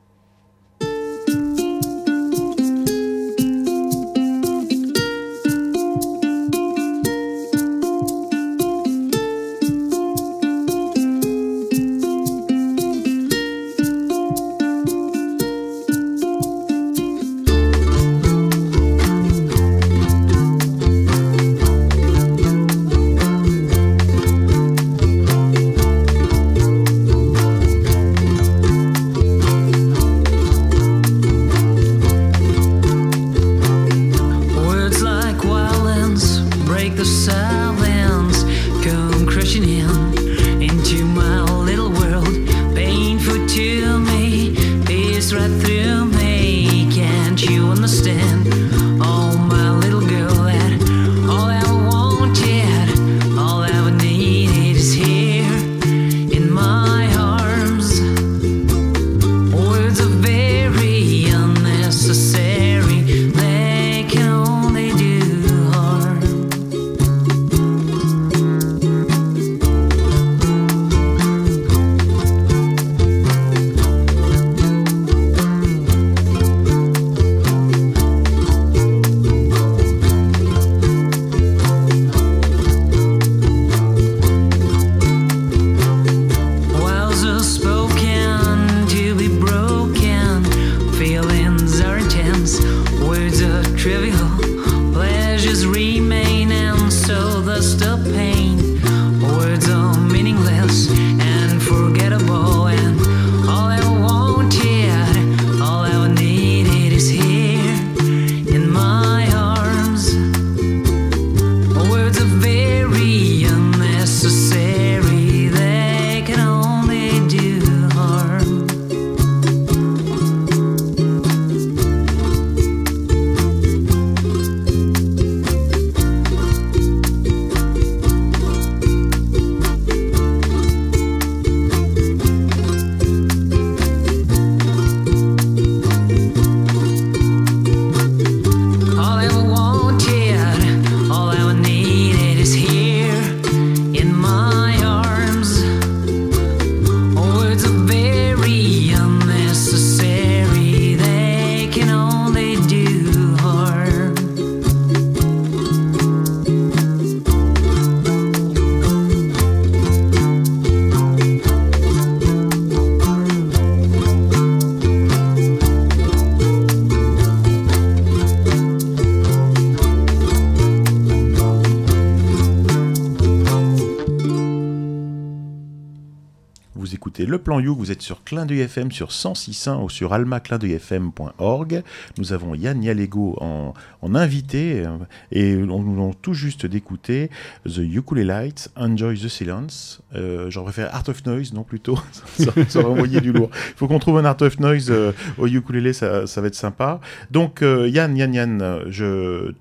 Vous êtes sur Clin d'œil FM sur 106.1 ou sur almaclindeuilfm.org. Nous avons Yann Yalego en, en invité euh, et on nous tout juste d'écouter The Ukulele Lights, Enjoy the Silence. Euh, J'en préfère Art of Noise, non plutôt. [LAUGHS] ça, ça aurait [LAUGHS] envoyé du lourd. Il faut qu'on trouve un Art of Noise euh, au ukulélé, ça, ça va être sympa. Donc euh, Yann, Yann, Yann, je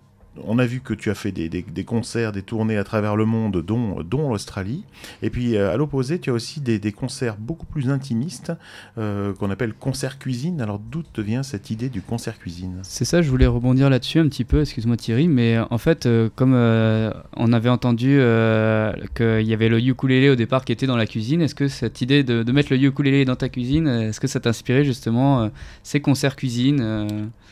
on a vu que tu as fait des, des- des concerts, des tournées à travers le monde, dont, dont l'Australie. Et puis, euh, à l'opposé, tu as aussi des, des concerts beaucoup plus intimistes, euh, qu'on appelle concert cuisine. Alors, d'où te vient cette idée du concert cuisine? C'est ça, je voulais rebondir là-dessus un petit peu, excuse-moi Thierry, mais en fait, euh, comme euh, on avait entendu euh, qu'il y avait le ukulélé au départ qui était dans la cuisine, est-ce que cette idée de, de mettre le ukulélé dans ta cuisine, est-ce que ça t'inspirait justement euh, ces concerts cuisine euh,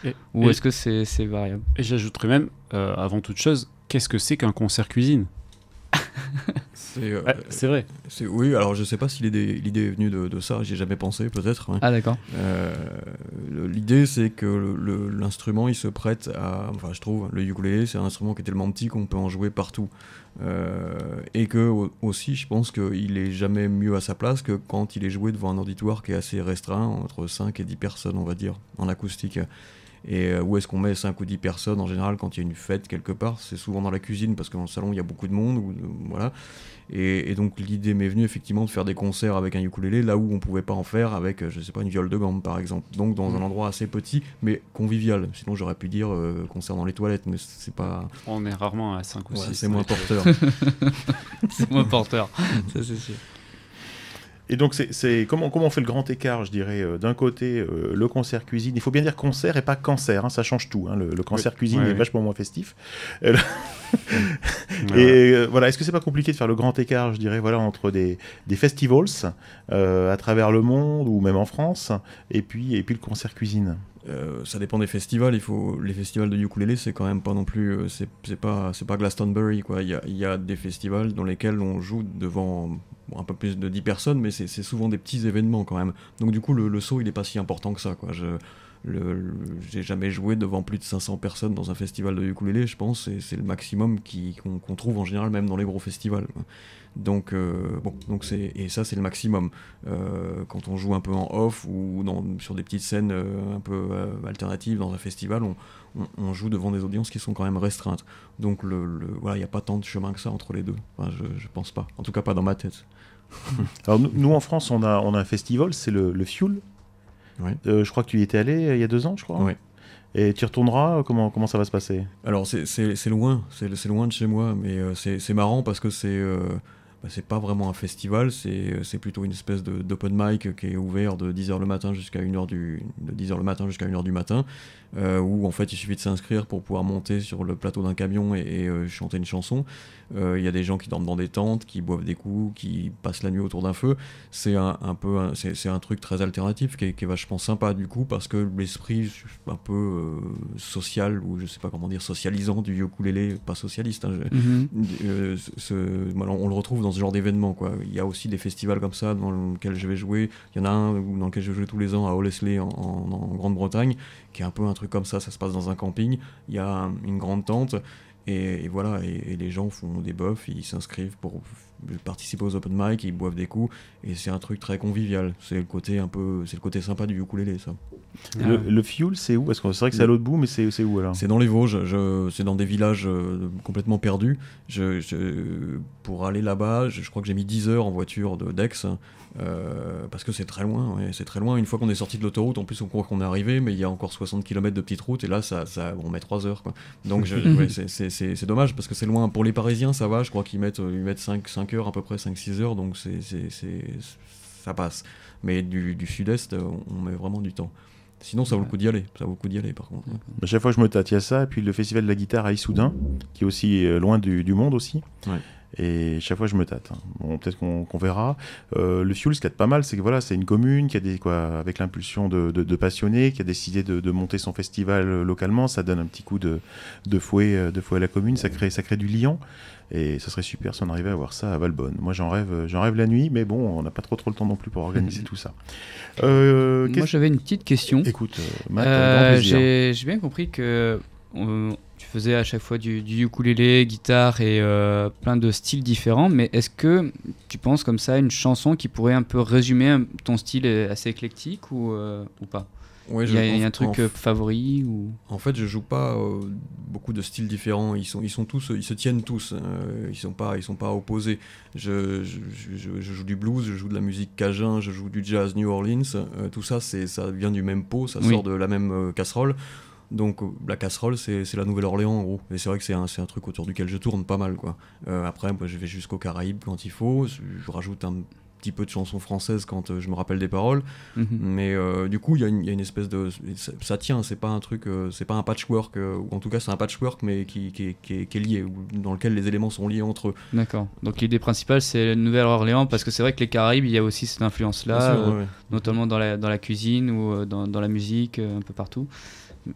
Et- ou est-ce que c'est c'est variable? Et j'ajouterais même, euh, avant toute chose, qu'est-ce que c'est qu'un concert cuisine [LAUGHS] C'est, euh, Ouais, C'est vrai. c'est- oui, alors je sais pas si l'idée, est venue de, de ça, j'y ai jamais pensé peut-être. hein. Ah d'accord. Euh, L'idée, c'est que l'instrument, il se prête à. Enfin, je trouve, le ukulélé, c'est un instrument qui est tellement petit qu'on peut en jouer partout. Euh, et que au- aussi, je pense qu'il est jamais mieux à sa place que quand il est joué devant un auditoire qui est assez restreint, entre 5 et 10 personnes, on va dire, en acoustique. Et euh, où est-ce qu'on met 5 ou 10 personnes en général quand il y a une fête quelque part? C'est souvent dans la cuisine parce que dans le salon il y a beaucoup de monde. Ou, euh, voilà. Et, et donc l'idée m'est venue effectivement de faire des concerts avec un ukulélé là où on pouvait pas en faire avec, euh, je sais pas, une viole de gamme par exemple. Donc dans un endroit assez petit mais convivial. Sinon j'aurais pu dire euh, concert dans les toilettes, mais c'est pas. On est rarement à 5 ou ouais, 6. c'est moins porteur. [LAUGHS] C'est moins porteur. ça c'est sûr. Et donc, c'est, comment, comment on fait le grand écart, je dirais, euh, d'un côté, euh, le concert cuisine. Il faut bien dire concert et pas cancer, hein, ça change tout. hein. Le, le concert cuisine Ouais, est ouais. vachement moins festif. [LAUGHS] Et euh, voilà, est-ce que c'est pas compliqué de faire le grand écart, je dirais, voilà, entre des, des festivals à travers le monde ou même en France, et puis, et puis le concert cuisine? Euh, ça dépend des festivals. Il faut les festivals de ukulélé, c'est quand même pas non plus, euh, c'est pas, c'est pas Glastonbury quoi. Il y a, y a des festivals dans lesquels on joue devant un peu plus de 10 personnes, mais c'est souvent des petits événements quand même. Donc du coup, le, le saut il est pas si important que ça quoi. Je j'ai jamais joué devant plus de 500 personnes dans un festival de ukulélé, je pense, et c'est le maximum qu'on trouve en général même dans les gros festivals. Donc euh, bon, donc c'est et ça c'est le maximum. Euh, quand on joue un peu en off ou dans, sur des petites scènes euh, un peu alternatives dans un festival, on, on- on joue devant des audiences qui sont quand même restreintes. Donc le, le- voilà, il n'y a pas tant de chemin que ça entre les deux. Enfin, je, je pense pas. En tout cas pas dans ma tête. [LAUGHS] Alors, nous, nous, en France, on a, on a un festival, c'est le, le Fuel. Ouais. Je crois que tu y étais allé il y a deux ans, je crois. Ouais. Et tu y retourneras comment, comment ça va se passer? Alors c'est- loin, c'est loin de chez moi, mais c'est c'est marrant parce que c'est bah, c'est pas vraiment un festival, c'est euh, plutôt une espèce d'open mic qui est ouvert de 10h le matin jusqu'à 1h du de 10h le matin jusqu'à 1h du matin euh, où en fait il suffit de s'inscrire pour pouvoir monter sur le plateau d'un camion et, et, euh, chanter une chanson. Il y a des gens qui dorment dans des tentes, qui boivent des coups, qui passent la nuit autour d'un feu. C'est un, un peu c'est un truc très alternatif qui est, qui est vachement sympa du coup parce que l'esprit un peu social ou je sais pas comment dire socialisant du ukulélé, pas socialiste. hein, ce- voilà, on le retrouve dans ce genre d'événement. Il y a aussi des festivals comme ça dans lesquels je vais jouer. Il y en a un dans lequel je joue tous les ans à Olesley en, Grande-Bretagne, qui est un peu un truc comme ça. Ça se passe dans un camping. Il y a un- une grande tente. Et, voilà, et, les gens font des buffs, ils s'inscrivent pour participer aux open mic, ils boivent des coups, et c'est un truc très convivial. C'est le côté un peu, c'est le côté sympa du ukulélé, ça. Le, le Fuel, c'est où? Parce que c'est vrai que c'est à l'autre bout, mais c'est où alors? C'est dans les Vosges, c'est dans des villages euh, complètement perdus. Je, je- pour aller là-bas, je, je crois que j'ai mis 10 heures en voiture de Dex, euh, parce que c'est très loin, ouais, c'est très loin. Une fois qu'on est sorti de l'autoroute, en plus on croit qu'on est arrivé, mais il y a encore 60 km de petite route, et là ça, ça, on met 3 heures. Quoi. Donc [LAUGHS] ouais, c'est- dommage, parce que c'est loin. Pour les Parisiens, ça va, je crois qu'ils mettent, euh, ils mettent 5, 5 heures à peu près, 5-6 heures, donc c'est ça passe. Mais du, du sud-est, euh, on met vraiment du temps. Sinon, ça vaut le coup d'y aller. Ça vaut le coup d'y aller, par contre. ouais. À chaque fois, je me tâte. Il y a ça, et puis le festival de la guitare à Issoudun, qui est aussi euh, loin du, du monde aussi. Ouais. Et chaque fois, je me tâte. hein. Bon, peut-être qu'on verra. Euh, le Fuel, ce qui est pas mal, c'est que voilà, c'est une commune qui a des quoi, avec l'impulsion de, de- de passionnés, qui a décidé de, de monter son festival euh, localement. Ça donne un petit coup de, de fouet, euh, de fouet à la commune. Ça crée, ça crée du lien. Et ça serait super si on arrivait à voir ça à Valbonne. Moi, j'en rêve, j'en rêve la nuit, mais bon, on n'a pas trop trop le temps non plus pour organiser [LAUGHS] tout ça. Euh, Moi j'avais une petite question. Écoute, euh, Matt, Euh. J'ai bien compris que euh, faisais à chaque fois du, du ukulélé, guitare et euh, plein de styles différents. Mais est-ce que tu penses comme ça une chanson qui pourrait un peu résumer un- ton style euh, assez éclectique ou, euh, ou pas? Ouais, Il y a, y a un truc euh, favori ou? En fait, je joue pas euh, beaucoup de styles différents. Ils sont, ils sont tous, ils se tiennent tous. euh, ils sont pas, ils sont pas opposés. Je, je, je- je joue du blues, je joue de la musique cajun, je joue du jazz New Orleans. euh, tout ça, c'est, ça vient du même pot, ça Oui. sort de la même euh, casserole. Donc euh, la casserole, c'est, la Nouvelle-Orléans en gros. Et c'est vrai que c'est un, un truc autour duquel je tourne pas mal, quoi. Euh, après, moi, je vais jusqu'aux Caraïbes quand il faut. Je, rajoute un petit peu de chansons françaises quand euh, je me rappelle des paroles. Mhm. Mais euh, du coup, il y, a une- il y a une espèce de. Ça, ça tient, c'est pas un truc. c'est pas un patchwork, ou en tout cas, c'est un patchwork, mais qui, qui, est- qui est, qui est lié, dans lequel les éléments sont liés entre eux. D'accord. Donc l'idée principale c'est la Nouvelle-Orléans parce que c'est vrai que les Caraïbes il y a aussi cette influence là, Bien sûr, ouais, ouais. notamment dans la, dans la cuisine ou dans, dans la musique, un peu partout.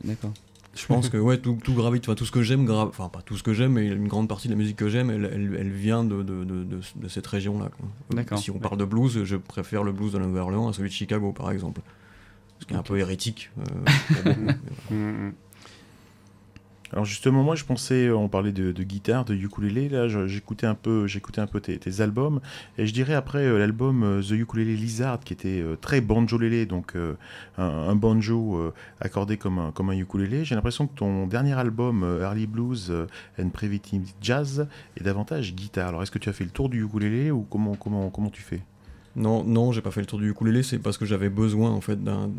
D'accord. Je pense que ouais, tout, tout gravite, enfin tout ce que j'aime, gra- enfin pas tout ce que j'aime, mais une grande partie de la musique que j'aime, elle, elle, elle vient de, de, de, cette région-là. D'accord. Si on parle de blues, je préfère le blues de la Nouvelle-Orléans à celui de Chicago, par exemple. Ce qui est un peu hérétique. euh, pour beaucoup, [LAUGHS] mais voilà. Alors justement, moi je pensais, on parlait de, de guitare, de ukulélé, là j'écoutais un peu, j'écoutais un peu tes, albums, et je dirais après euh, l'album euh, The Ukulele Lizard qui était euh, très banjolélé, donc euh, un, un banjo euh, accordé comme un, comme un ukulélé. J'ai l'impression que ton dernier album euh, Early Blues euh, and Primitive Jazz est davantage guitare. Alors est-ce que tu as fait le tour du ukulélé ou comment comment comment tu fais? Non, non, j'ai pas fait le tour du ukulélé, c'est parce que j'avais besoin en fait d'un-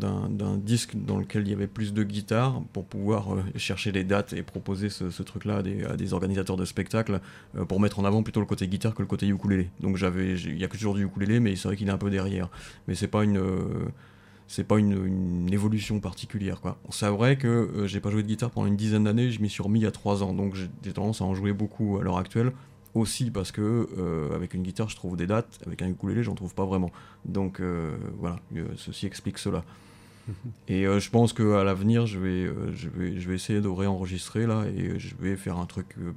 disque dans lequel il y avait plus de guitare pour pouvoir euh, chercher les dates et proposer ce, truc-là à des, organisateurs de spectacles euh, pour mettre en avant plutôt le côté guitare que le côté ukulélé. Donc j'avais, il y a que toujours du ukulélé, mais c'est vrai qu'il est un peu derrière. Mais c'est pas une euh, c'est pas une, évolution particulière. C'est vrai que j'ai pas joué de guitare pendant une dizaine d'années, je m'y suis remis il y a trois ans, donc j'ai tendance à en jouer beaucoup à l'heure actuelle aussi parce que euh, avec une guitare je trouve des dates, avec un ukulélé j'en trouve pas vraiment. Donc euh, voilà, euh, ceci explique cela. [LAUGHS] Et euh, je pense qu'à l'avenir je vais, euh, je, vais, je vais essayer de réenregistrer là et je vais faire un truc euh,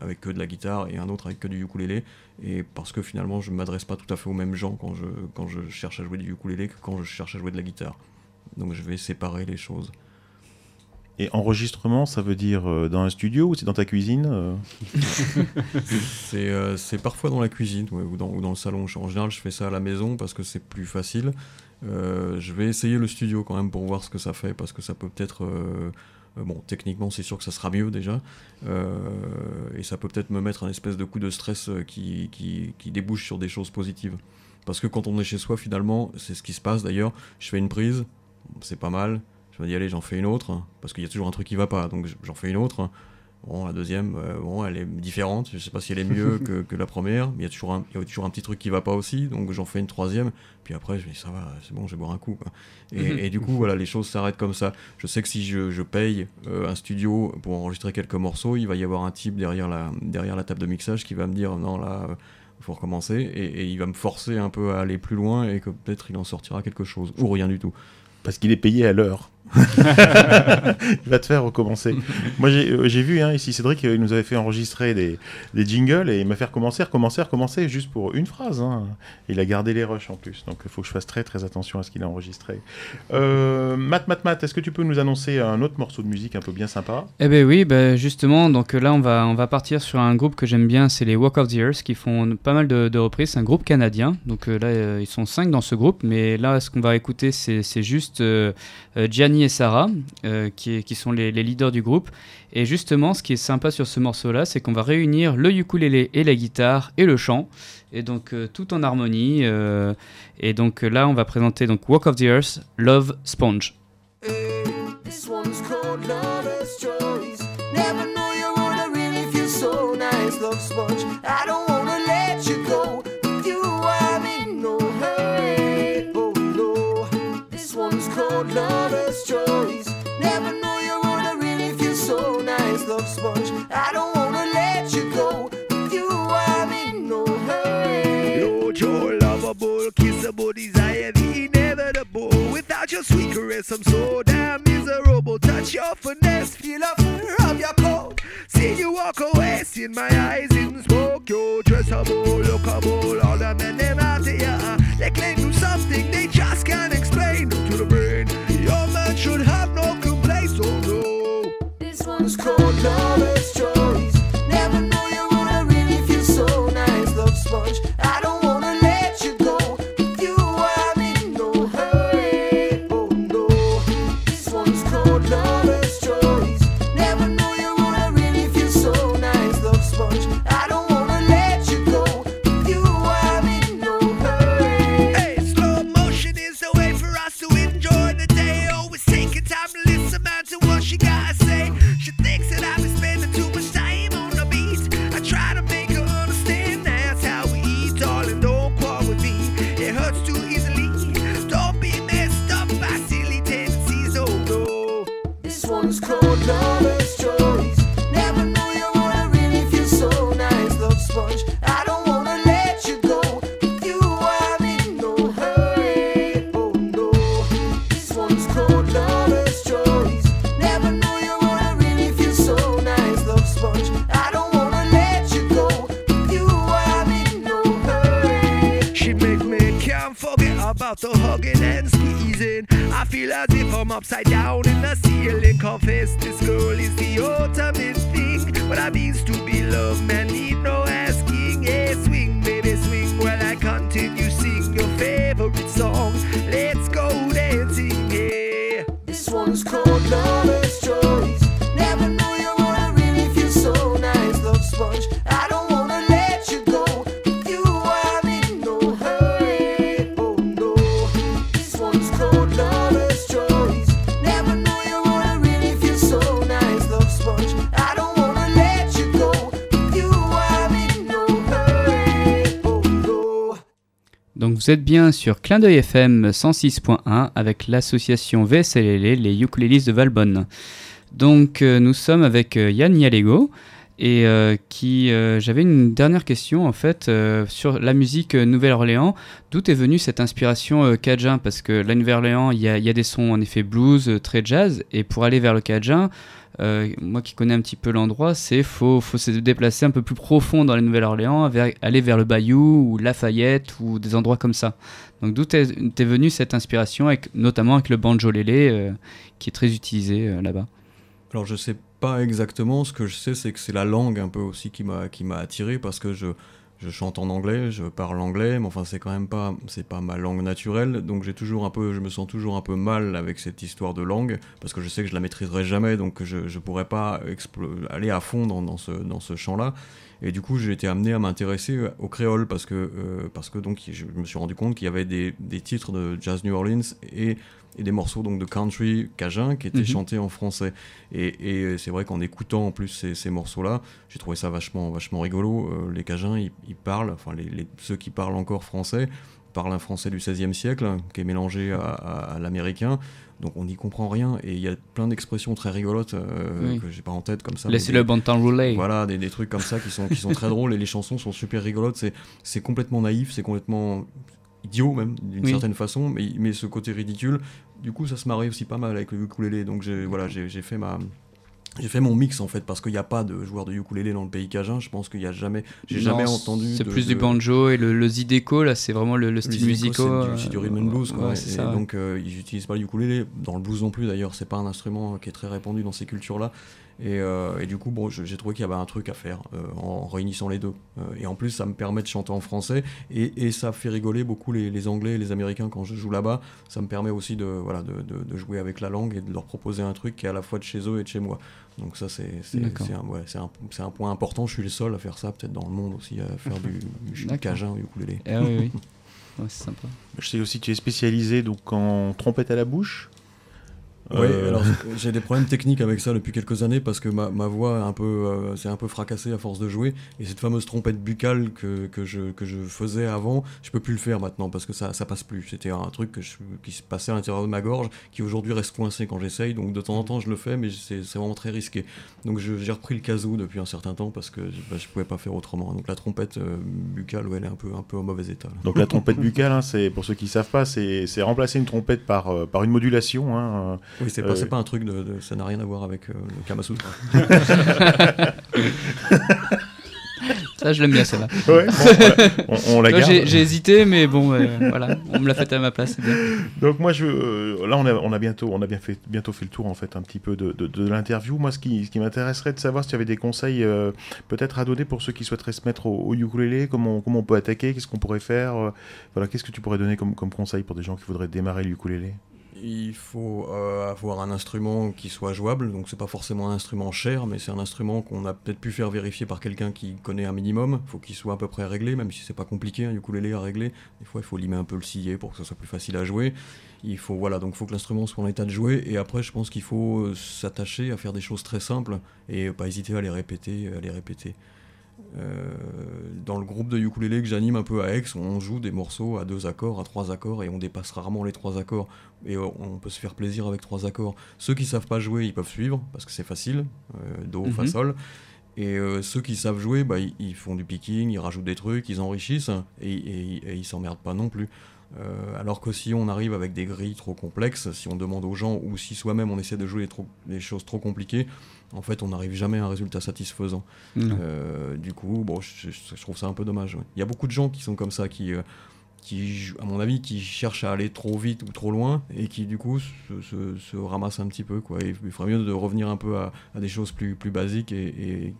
avec que de la guitare et un autre avec que du ukulélé. Et parce que finalement je ne m'adresse pas tout à fait aux mêmes gens quand je, quand je cherche à jouer du ukulélé que quand je cherche à jouer de la guitare. Donc je vais séparer les choses. Et enregistrement, ça veut dire euh, dans un studio ou c'est dans ta cuisine euh [LAUGHS] C'est euh, c'est parfois dans la cuisine ou, dans, le salon. En général, je fais ça à la maison parce que c'est plus facile. Je vais essayer le studio quand même pour voir ce que ça fait parce que ça peut peut-être. bon, techniquement, c'est sûr que ça sera mieux déjà. Et ça peut peut-être me mettre un espèce de coup de stress qui débouche sur des choses positives. Parce que quand on est chez soi, finalement, c'est ce qui se passe d'ailleurs. Je fais une prise, c'est pas mal. Me dis, allez, j'en fais une autre. Parce qu'il y a toujours un truc qui va pas. Donc j'en fais une autre. Bon, la deuxième, euh, bon, elle est différente. Je sais pas si elle est mieux [LAUGHS] que, que la première, mais il y a toujours un, il y a toujours un petit truc qui va pas aussi. Donc j'en fais une troisième. Puis après, je me dis ça va, c'est bon, je vais boire un coup. quoi. Et, Mhm. et du coup, voilà, les choses s'arrêtent comme ça. Je sais que si je, je paye euh, un studio pour enregistrer quelques morceaux, il va y avoir un type derrière la, derrière la table de mixage qui va me dire non là, euh, faut recommencer. Et, et il va me forcer un peu à aller plus loin et que peut-être il en sortira quelque chose ou rien du tout. Parce qu'il est payé à l'heure. [LAUGHS] il va te faire recommencer. Moi, j'ai euh, vu hein, ici Cédric, euh, il nous avait fait enregistrer des, jingles et il m'a fait recommencer, recommencer, recommencer juste pour une phrase. hein. Il a gardé les rushs en plus, donc il faut que je fasse très très attention à ce qu'il a enregistré. Euh, Matt, Matt, Matt, est-ce que tu peux nous annoncer un autre morceau de musique un peu bien sympa? Eh ben oui, ben justement, donc là on va, on va partir sur un groupe que j'aime bien, c'est les Walk of the Earth qui font pas mal de, de reprises, c'est un groupe canadien, donc euh, là euh, ils sont cinq dans ce groupe, mais là ce qu'on va écouter c'est juste euh, et Sarah euh, qui, sont les, leaders du groupe, et justement ce qui est sympa sur ce morceau là c'est qu'on va réunir le ukulélé et la guitare et le chant, et donc euh, tout en harmonie, euh, et donc là on va présenter donc Walk of the Earth, Love Sponge. I'm so damn miserable. Touch your finesse, feel a fur of your coat. See you walk away, see my eyes in smoke. You're dressable, lookable, all the men them out here. Uh, they claim to something they just can't explain to the brain. Your man should have no complaints, oh no. This one one's called Lover Stories. Vous êtes bien sur Clin d'œil FM 106.1 avec l'association VSLL, les ukulélistes de Valbonne. Donc euh, nous sommes avec euh, Yann Yalego et euh, qui euh, j'avais une dernière question en fait euh, sur la musique euh, Nouvelle-Orléans. D'où est venue cette inspiration cajun? Parce que la Nouvelle-Orléans, il y, y a des sons en effet blues, très jazz, et pour aller vers le cajun, moi qui connais un petit peu l'endroit, c'est faut, faut se déplacer un peu plus profond dans la Nouvelle-Orléans, aller vers le Bayou ou Lafayette ou des endroits comme ça. Donc d'où est, est venue cette inspiration, avec, notamment avec le banjolélé euh, qui est très utilisé euh, là-bas? Alors je sais pas exactement, ce que je sais c'est que c'est la langue un peu aussi qui m'a attiré parce que je je chante en anglais, je parle anglais, mais enfin c'est quand même pas c'est pas ma langue naturelle, donc j'ai toujours un peu je me sens toujours un peu mal avec cette histoire de langue parce que je sais que je la maîtriserai jamais, donc je je pourrais pas aller à fond dans, ce dans ce champ-là. Et du coup, j'ai été amené à m'intéresser au créole parce que, euh, parce que donc, je me suis rendu compte qu'il y avait des, des titres de jazz New Orleans et, et des morceaux donc, de country cajun qui étaient Mhm. chantés en français. Et, et c'est vrai qu'en écoutant en plus ces, ces morceaux-là, j'ai trouvé ça vachement, vachement rigolo. Euh, les cajuns, ils, ils parlent, enfin les, les- ceux qui parlent encore français, parlent un français du XVIe siècle hein, qui est mélangé à, à- à l'américain. Donc on n'y comprend rien et il y a plein d'expressions très rigolotes euh, Oui. que j'ai pas en tête comme ça. Laissez le bon temps rouler. voilà, des, des trucs comme ça qui sont, qui sont très [LAUGHS] drôles et les chansons sont super rigolotes. C'est complètement naïf, c'est complètement idiot même d'une Oui. certaine façon, mais, mais ce côté ridicule, du coup ça se marie aussi pas mal avec le ukulélé. Donc j'ai, voilà, j'ai, fait ma... J'ai fait mon mix en fait parce qu'il n'y a pas de joueurs de ukulélé dans le pays cajun. Je pense qu'il n'y a jamais, j'ai jamais entendu. C'est de- plus du banjo et le, le zideco là, c'est vraiment le, le le style musical. c'est du, c'est du rhythm and blues quoi. Ouais, Et c'est ça, ouais. donc euh, ils utilisent pas le ukulélé dans le blues non plus d'ailleurs. C'est pas un instrument qui est très répandu dans ces cultures là. Et, euh, et du coup bon, je- j'ai trouvé qu'il y avait un truc à faire euh, en, réunissant les deux. Euh, et en plus ça me permet de chanter en français et, et ça fait rigoler beaucoup les, les Anglais et les Américains quand je joue là-bas. Ça me permet aussi de voilà de, de- de jouer avec la langue et de leur proposer un truc qui est à la fois de chez eux et de chez moi. Donc ça c'est un, ouais, c'est un, c'est un point important. Je suis le seul à faire ça peut-être dans le monde aussi à faire du, [LAUGHS] du cajun au ukulélé. Ah oui, oui. [LAUGHS] Ouais, c'est sympa. Je sais aussi que tu es spécialisé donc en trompette à la bouche. Oui, Euh, alors j'ai des problèmes techniques avec ça depuis quelques années parce que ma, ma voix est un peu, euh, s'est un peu fracassée à force de jouer et cette fameuse trompette buccale que, que, je, que je faisais avant, je peux plus le faire maintenant parce que ça, ça passe plus. C'était un truc que je- qui se passait à l'intérieur de ma gorge qui aujourd'hui reste coincé quand j'essaye donc de temps en temps je le fais mais c'est c'est vraiment très risqué. Donc j'ai repris le kazoo depuis un certain temps parce que bah, je pouvais pas faire autrement. Donc la trompette euh, buccale, ouais, elle est un peu, un peu en mauvais état. là. Donc la trompette buccale, hein, c'est pour ceux qui savent pas, c'est c'est remplacer une trompette par, euh, par une modulation. hein, euh, Oui, c'est Euh, pas, pas un truc de, de- ça n'a rien à voir avec euh, le Kamasutra. [LAUGHS] Ça, je l'aime bien, celle-là. Ouais, bon, on, on la garde. J'ai hésité, mais bon, euh, voilà, on me l'a fait à ma place, bien. Donc moi, je, euh, là, on a, on a bientôt, on a bien fait, bientôt fait le tour en fait un petit peu de, de, de l'interview. Moi, ce qui, ce qui m'intéresserait de savoir si tu avais des conseils euh, peut-être à donner pour ceux qui souhaiteraient se mettre au, au ukulélé, comment, comment on peut attaquer, qu'est-ce qu'on pourrait faire, euh, voilà, qu'est-ce que tu pourrais donner comme, comme conseil pour des gens qui voudraient démarrer le ukulélé Il faut euh, avoir un instrument qui soit jouable, donc c'est pas forcément un instrument cher, mais c'est un instrument qu'on a peut-être pu faire vérifier par quelqu'un qui connaît un minimum. Il faut qu'il soit à peu près réglé, même si c'est pas compliqué, un ukulélé à régler. Des fois, il faut limer un peu le sillet pour que ce soit plus facile à jouer. Il faut voilà, donc faut que l'instrument soit en état de jouer. Et après, je pense qu'il faut euh, s'attacher à faire des choses très simples et pas hésiter à les répéter, à les répéter. Euh, dans le groupe de ukulélé que j'anime un peu à Aix, on joue des morceaux à deux accords, à trois accords, et on dépasse rarement les trois accords. Et on peut se faire plaisir avec trois accords. Ceux qui savent pas jouer, ils peuvent suivre parce que c'est facile, euh, do, fa, Mhm. sol. Et euh, ceux qui savent jouer, bah, ils, ils font du picking, ils rajoutent des trucs, ils enrichissent, et, et- et ils s'emmerdent pas non plus. Euh, alors que si on arrive avec des grilles trop complexes, si on demande aux gens, ou si soi-même on essaie de jouer des, choses trop compliquées, en fait on n'arrive jamais à un résultat satisfaisant. Euh, du coup, bon, je, je- je trouve ça un peu dommage. ouais. Il y a beaucoup de gens qui sont comme ça, qui, euh, qui, à mon avis, qui cherchent à aller trop vite ou trop loin et qui, du coup, se, se- se ramassent un petit peu. Quoi. Il ferait mieux de revenir un peu à, des choses plus, plus basiques et,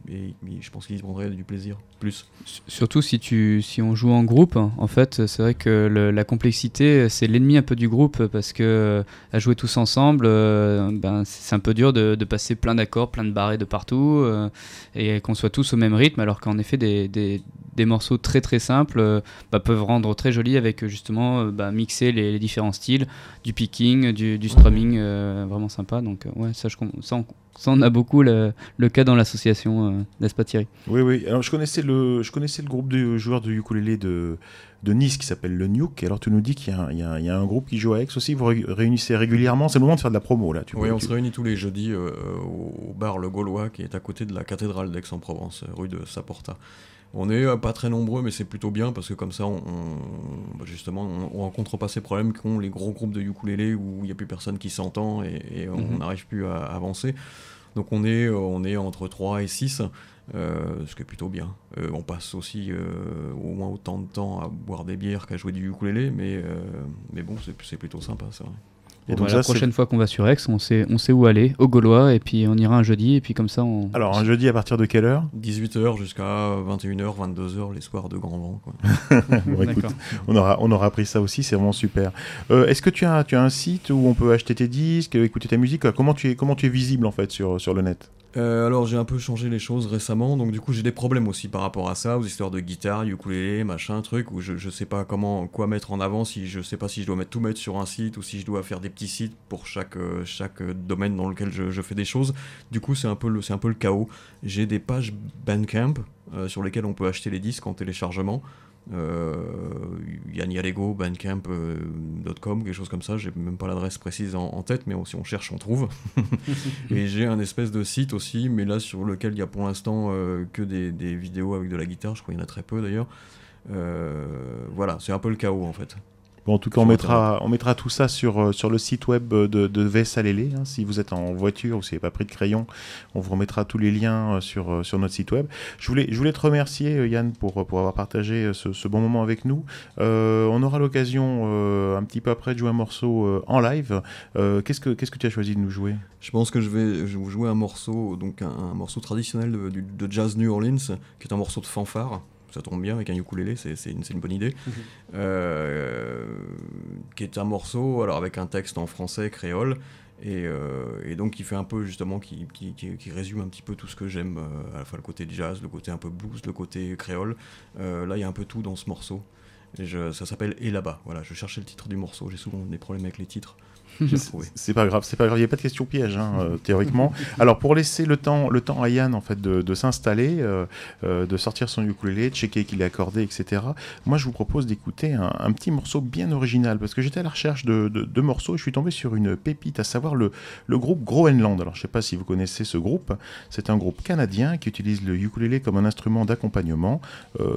je pense qu'ils prendraient du plaisir. Plus. Surtout si, tu, si on joue en groupe, en fait, c'est vrai que la complexité, c'est l'ennemi un peu du groupe parce que à jouer tous ensemble, euh, ben, c'est un peu dur de, passer plein d'accords, plein de barrés de partout euh, et qu'on soit tous au même rythme, alors qu'en effet, des, des, des morceaux très très simples euh, bah, peuvent rendre très joli avec euh, justement euh, bah, mixer les, les différents styles, du picking, du, du strumming, euh, vraiment sympa. Donc, ouais, ça, je, ça, on, ça, on a beaucoup le, le cas dans l'association, euh, n'est-ce pas Thierry? Oui, oui. Alors, je connaissais le, je connaissais le groupe de joueurs de ukulélé de, de Nice qui s'appelle le Nuke. Alors, tu nous dis qu'il y, a un- il y a un- il y a un groupe qui joue à Aix aussi. Vous ré- réunissez régulièrement. C'est le moment de faire de la promo, là. Tu Oui, on tu- se réunit tous les jeudis euh, au bar Le Gaulois qui est à côté de la cathédrale d'Aix-en-Provence, rue de Saporta. On est euh, pas très nombreux, mais c'est plutôt bien parce que comme ça, on, on- bah, justement, on, on rencontre pas ces problèmes qu'ont les gros groupes de ukulélé où il n'y a plus personne qui s'entend et, et on Mhm. n'arrive plus à avancer. Donc on est, euh, on est entre 3 et 6, euh, ce qui est plutôt bien. Euh, on passe aussi euh, au moins autant de temps à boire des bières qu'à jouer du ukulélé, mais, mais bon, c'est c'est plutôt sympa, c'est vrai. Et Bon, donc ça, la prochaine fois qu'on va sur Aix, on sait, on sait où aller, au Gaulois, et puis on ira un jeudi, et puis comme ça on. Alors, un jeudi à partir de quelle heure? 18h jusqu'à 21h, 22h les soirs de grand vent. quoi. [LAUGHS] Bon, écoute, on aura, on aura appris ça aussi, c'est vraiment super. Euh, Est-ce que tu as, tu as un site où on peut acheter tes disques, écouter ta musique? Comment tu es, comment tu es visible en fait sur, sur le net? Euh, alors j'ai un peu changé les choses récemment, donc du coup j'ai des problèmes aussi par rapport à ça, aux histoires de guitare, ukulélé, machin, truc, où je, je sais pas comment, quoi mettre en avant, si je sais pas si je dois mettre tout mettre sur un site ou si je dois faire des petits sites pour chaque, euh, euh, domaine dans lequel je, fais des choses. Du coup c'est un peu le, un peu le chaos. J'ai des pages Bandcamp sur lesquelles on peut acheter les disques en téléchargement. Euh, Yann Yalego, bandcamp.com, quelque chose comme ça. J'ai même pas l'adresse précise en, en tête, mais si on cherche, on trouve. [LAUGHS] [LAUGHS] et j'ai un espèce de site aussi, mais là sur lequel il y a pour l'instant euh, que des, des vidéos avec de la guitare. Je crois qu'il y en a très peu d'ailleurs. Euh, voilà, c'est un peu le chaos en fait. Bon, en tout cas, on mettra, on mettra tout ça sur, euh, sur le site web de, de Vessalélé. Hein, si vous êtes en voiture ou si vous n'avez pas pris de crayon, on vous remettra tous les liens euh, sur, euh, sur notre site web. Je voulais, je voulais te remercier, euh, Yann, pour, pour avoir partagé euh, ce, ce bon moment avec nous. Euh, on aura l'occasion, euh, un petit peu après, de jouer un morceau euh, en live. Euh, Qu'est-ce que qu'est-ce que tu as choisi de nous jouer? Je pense que je vais, je vais vous jouer un morceau, donc un, un morceau traditionnel de jazz New Orleans, qui est un morceau de fanfare. Ça tombe bien avec un ukulélé, c'est une, bonne idée. Euh, qui est un morceau, alors avec un texte en français créole. Et, euh, et donc qui fait un peu justement, qui, qui, qui- qui résume un petit peu tout ce que j'aime, euh, à la fois le côté jazz, le côté un peu blues, le côté créole. Euh, là, il y a un peu tout dans ce morceau. Et je- ça s'appelle Et là-bas. Voilà, je cherchais le titre du morceau. J'ai souvent des problèmes avec les titres. [LAUGHS] C'est pas grave, c'est pas grave. Il n'y a pas de question piège, hein, euh, théoriquement. [LAUGHS] Alors, pour laisser le temps, le temps à Yann en fait de, de s'installer, euh, euh, de sortir son ukulélé, de checker qu'il est accordé, etc. Moi, je vous propose d'écouter un, un petit morceau bien original parce que j'étais à la recherche de, de- de morceaux et je suis tombé sur une pépite, à savoir le, le groupe Groenland. Alors, je sais pas si vous connaissez ce groupe. C'est un groupe canadien qui utilise le ukulélé comme un instrument d'accompagnement,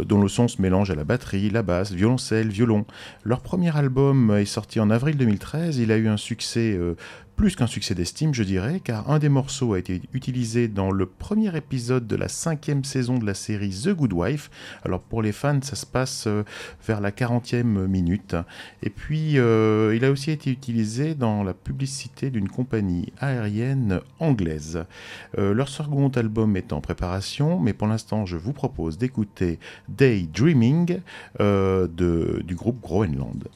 dont le son se mélange à la batterie, la basse, violoncelle, violon. Leur premier album est sorti en avril 2013. Il a eu un succès euh, plus qu'un succès d'estime, je dirais, car un des morceaux a été utilisé dans le premier épisode de la cinquième saison de la série The Good Wife. Alors pour les fans, ça se passe euh, vers la 40e minute. Et puis, euh, il a aussi été utilisé dans la publicité d'une compagnie aérienne anglaise. Leur second album est en préparation, mais pour l'instant, je vous propose d'écouter Daydreaming de, du groupe Groenland.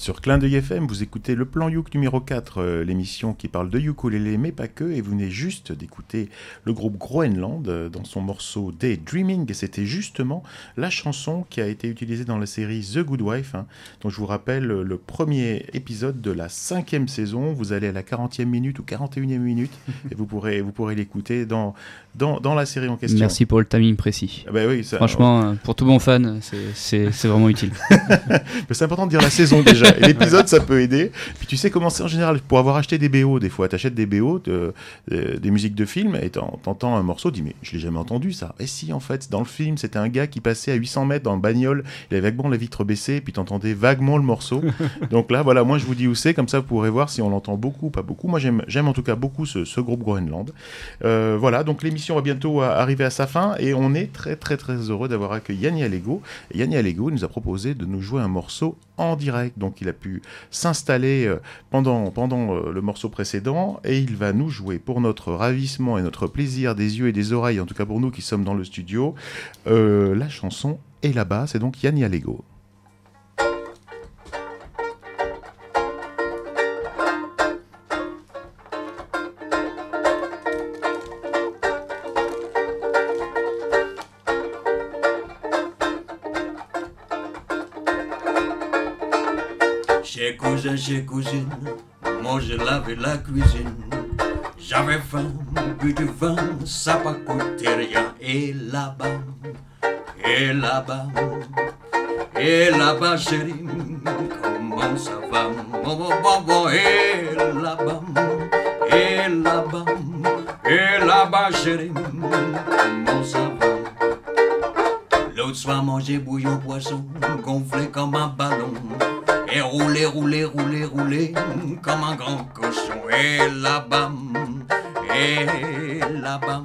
Sur Clin d'œil FM, vous écoutez le plan Youk numéro 4, euh, l'émission qui parle de ukulélé mais pas que, et vous venez juste d'écouter le groupe Groenland euh, dans son morceau Daydreaming, et c'était justement la chanson qui a été utilisée dans la série The Good Wife. hein. Donc je vous rappelle euh, le premier épisode de la cinquième saison, vous allez à la 40e minute ou 41e minute, [LAUGHS] et vous pourrez, vous pourrez l'écouter dans, dans, dans la série en question. Merci pour le timing précis. Ah bah oui, ça- Franchement, euh, pour tout bon fan, c'est- vraiment utile. [LAUGHS] C'est important de dire la saison. déjà. L'épisode, ça peut aider. Puis tu sais comment c'est en général. Pour avoir acheté des BO, des fois, t'achètes des BO, de- de- des musiques de films, et t'en- t'entends un morceau, tu dis mais je l'ai jamais entendu ça. Et si en fait, dans le film, c'était un gars qui passait à 800 mètres dans le bagnole, il avait vaguement la vitre baissée, et puis t'entendais vaguement le morceau. [LAUGHS] Donc là, voilà, moi je vous dis où c'est, comme ça vous pourrez voir si on l'entend beaucoup ou pas beaucoup. Moi j'aime j'aime en tout cas beaucoup ce, ce groupe Groenland. Euh, voilà, donc l'émission va bientôt à- arriver à sa fin et on est très très très heureux d'avoir accueilli Yanni Allego. Yanni Allego nous a proposé de nous jouer un morceau en direct. Donc il a pu s'installer euh, pendant, pendant euh, le morceau précédent et il va nous jouer pour notre ravissement et notre plaisir des yeux et des oreilles, en tout cas pour nous qui sommes dans le studio, euh, la chanson est là-bas. C'est donc Yanni Allego. Cousine, je lavais la cuisine. J'avais faim, bu du vin, ça pas coûté rien. Et là-bas, et là-bas, et là-bas, chérie, comment ça va? Bon, bon, bon, bon, et là-bas, et là-bas, et là-bas, chérie, comment ça va? L'autre soir, manger bouillon poisson, gonflé comme un ballon. Et rouler, rouler, rouler, rouler, comme un grand cochon. Et là-bas, et là-bas,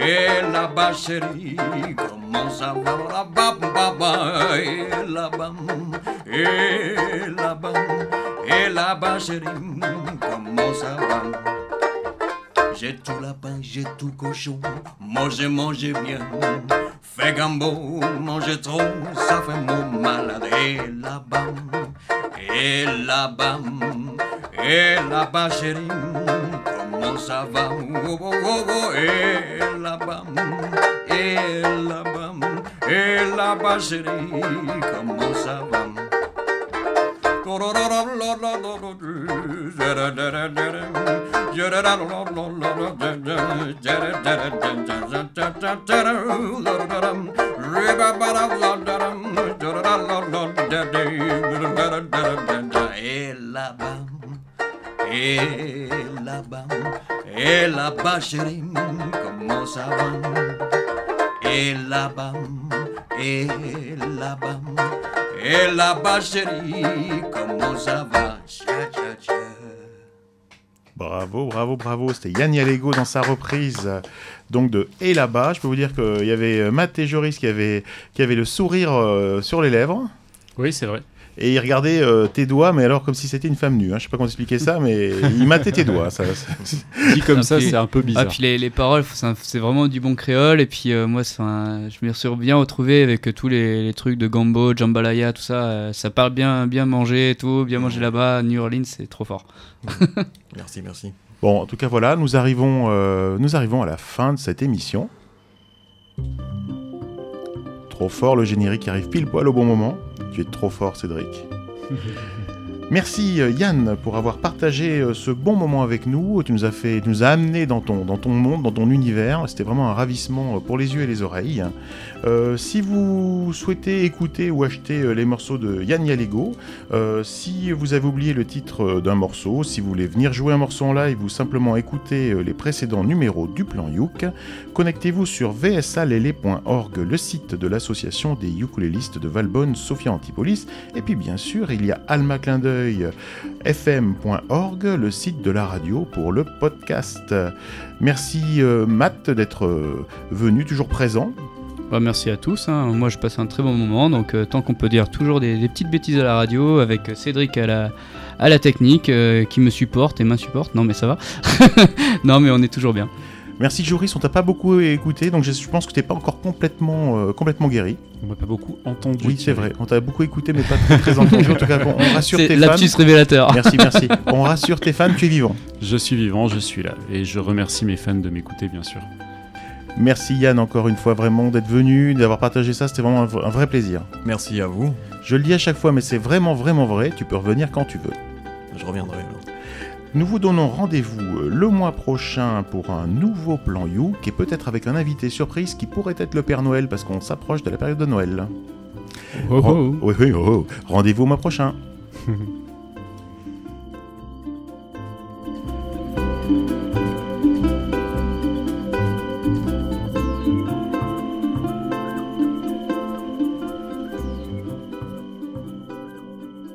et là-bas, chérie, comment ça va? Là-bas, baba, et là-bas, et là-bas, et là-bas, chérie, comment ça va? J'ai tout lapin, j'ai tout cochon, manger, manger bien. Fait gambo, manger trop, ça fait mon malade. Et là-bas, et là-bas, et là-bas, chérie, comment ça va? Oh, oh, oh, et là-bas, et là-bas, et là-bas, chérie, comment ça va? Là-bas, et là-bas, chérie, comment là-bas, et là-bas, et là-bas, chérie, comment ça va? Tcha, tcha, tcha. Bravo, bravo, bravo. C'était Yanni Allego dans sa reprise donc de Et là-bas. Je peux vous dire qu'il y avait Matt et Joris qui avaient, qui avaient le sourire euh, sur les lèvres. Oui, c'est vrai. Et ils regardaient euh, tes doigts, mais alors comme si c'était une femme nue. Hein. Je sais pas comment expliquer ça, mais [LAUGHS] ils mattaient tes doigts. Ça, Dit comme Ah, ça, c'est un peu bizarre. Ah, puis les, les paroles, c'est vraiment du bon créole. Et puis euh, moi, un- je me suis bien retrouvé avec euh, tous les, les trucs de Gambo, Jambalaya, tout ça. euh, ça parle bien, bien manger et tout, bien manger là-bas. New Orleans, c'est trop fort. [LAUGHS] Merci, merci. Bon, en tout cas, voilà, nous arrivons, euh, nous arrivons à la fin de cette émission. Trop fort, le générique arrive pile poil au bon moment. Tu es trop fort, Cédric. Merci euh, Yann pour avoir partagé euh, ce bon moment avec nous. Tu nous as fait, nous as amené dans ton, dans ton monde, dans ton univers. C'était vraiment un ravissement euh, pour les yeux et les oreilles. Euh, si vous souhaitez écouter ou acheter euh, les morceaux de Yann Yalego, euh, si vous avez oublié le titre d'un morceau, si vous voulez venir jouer un morceau en live ou simplement écouter les précédents numéros du plan Youk, connectez-vous sur vsalele.org, le site de l'association des ukulélistes de Valbonne, Sophia Antipolis. Et puis bien sûr, il y a Alma le site de la radio pour le podcast. Merci Matt d'être venu, toujours présent. Bah, merci à tous. hein. Moi, je passe un très bon moment. Donc, euh, tant qu'on peut dire toujours des, des petites bêtises à la radio, avec euh, Cédric à la, à la technique, euh, qui me supporte et m'insupporte. Non, mais ça va. [LAUGHS] non, mais on est toujours bien. Merci Joris, on t'a pas beaucoup écouté, donc je, pense que t'es pas encore complètement, euh, complètement guéri. On m'a pas beaucoup entendu. Oui, c'est vrai, on t'a beaucoup écouté, mais pas très, très entendu. En tout cas, on, on rassure C'est tes fans. révélateur. Merci, merci. On rassure tes fans, tu es vivant. Je suis vivant, je suis là. Et je remercie mes fans de m'écouter, bien sûr. Merci Yann encore une fois vraiment d'être venu, d'avoir partagé ça, c'était vraiment un, vrai plaisir. Merci à vous. Je le dis à chaque fois, mais c'est vraiment vraiment vrai, tu peux revenir quand tu veux. Je reviendrai alors. Nous vous donnons rendez-vous euh, le mois prochain pour un nouveau plan Youk et peut-être avec un invité surprise qui pourrait être le Père Noël parce qu'on s'approche de la période de Noël. Oh, Oui, oui, oh, oh. Rendez-vous au mois prochain. [LAUGHS]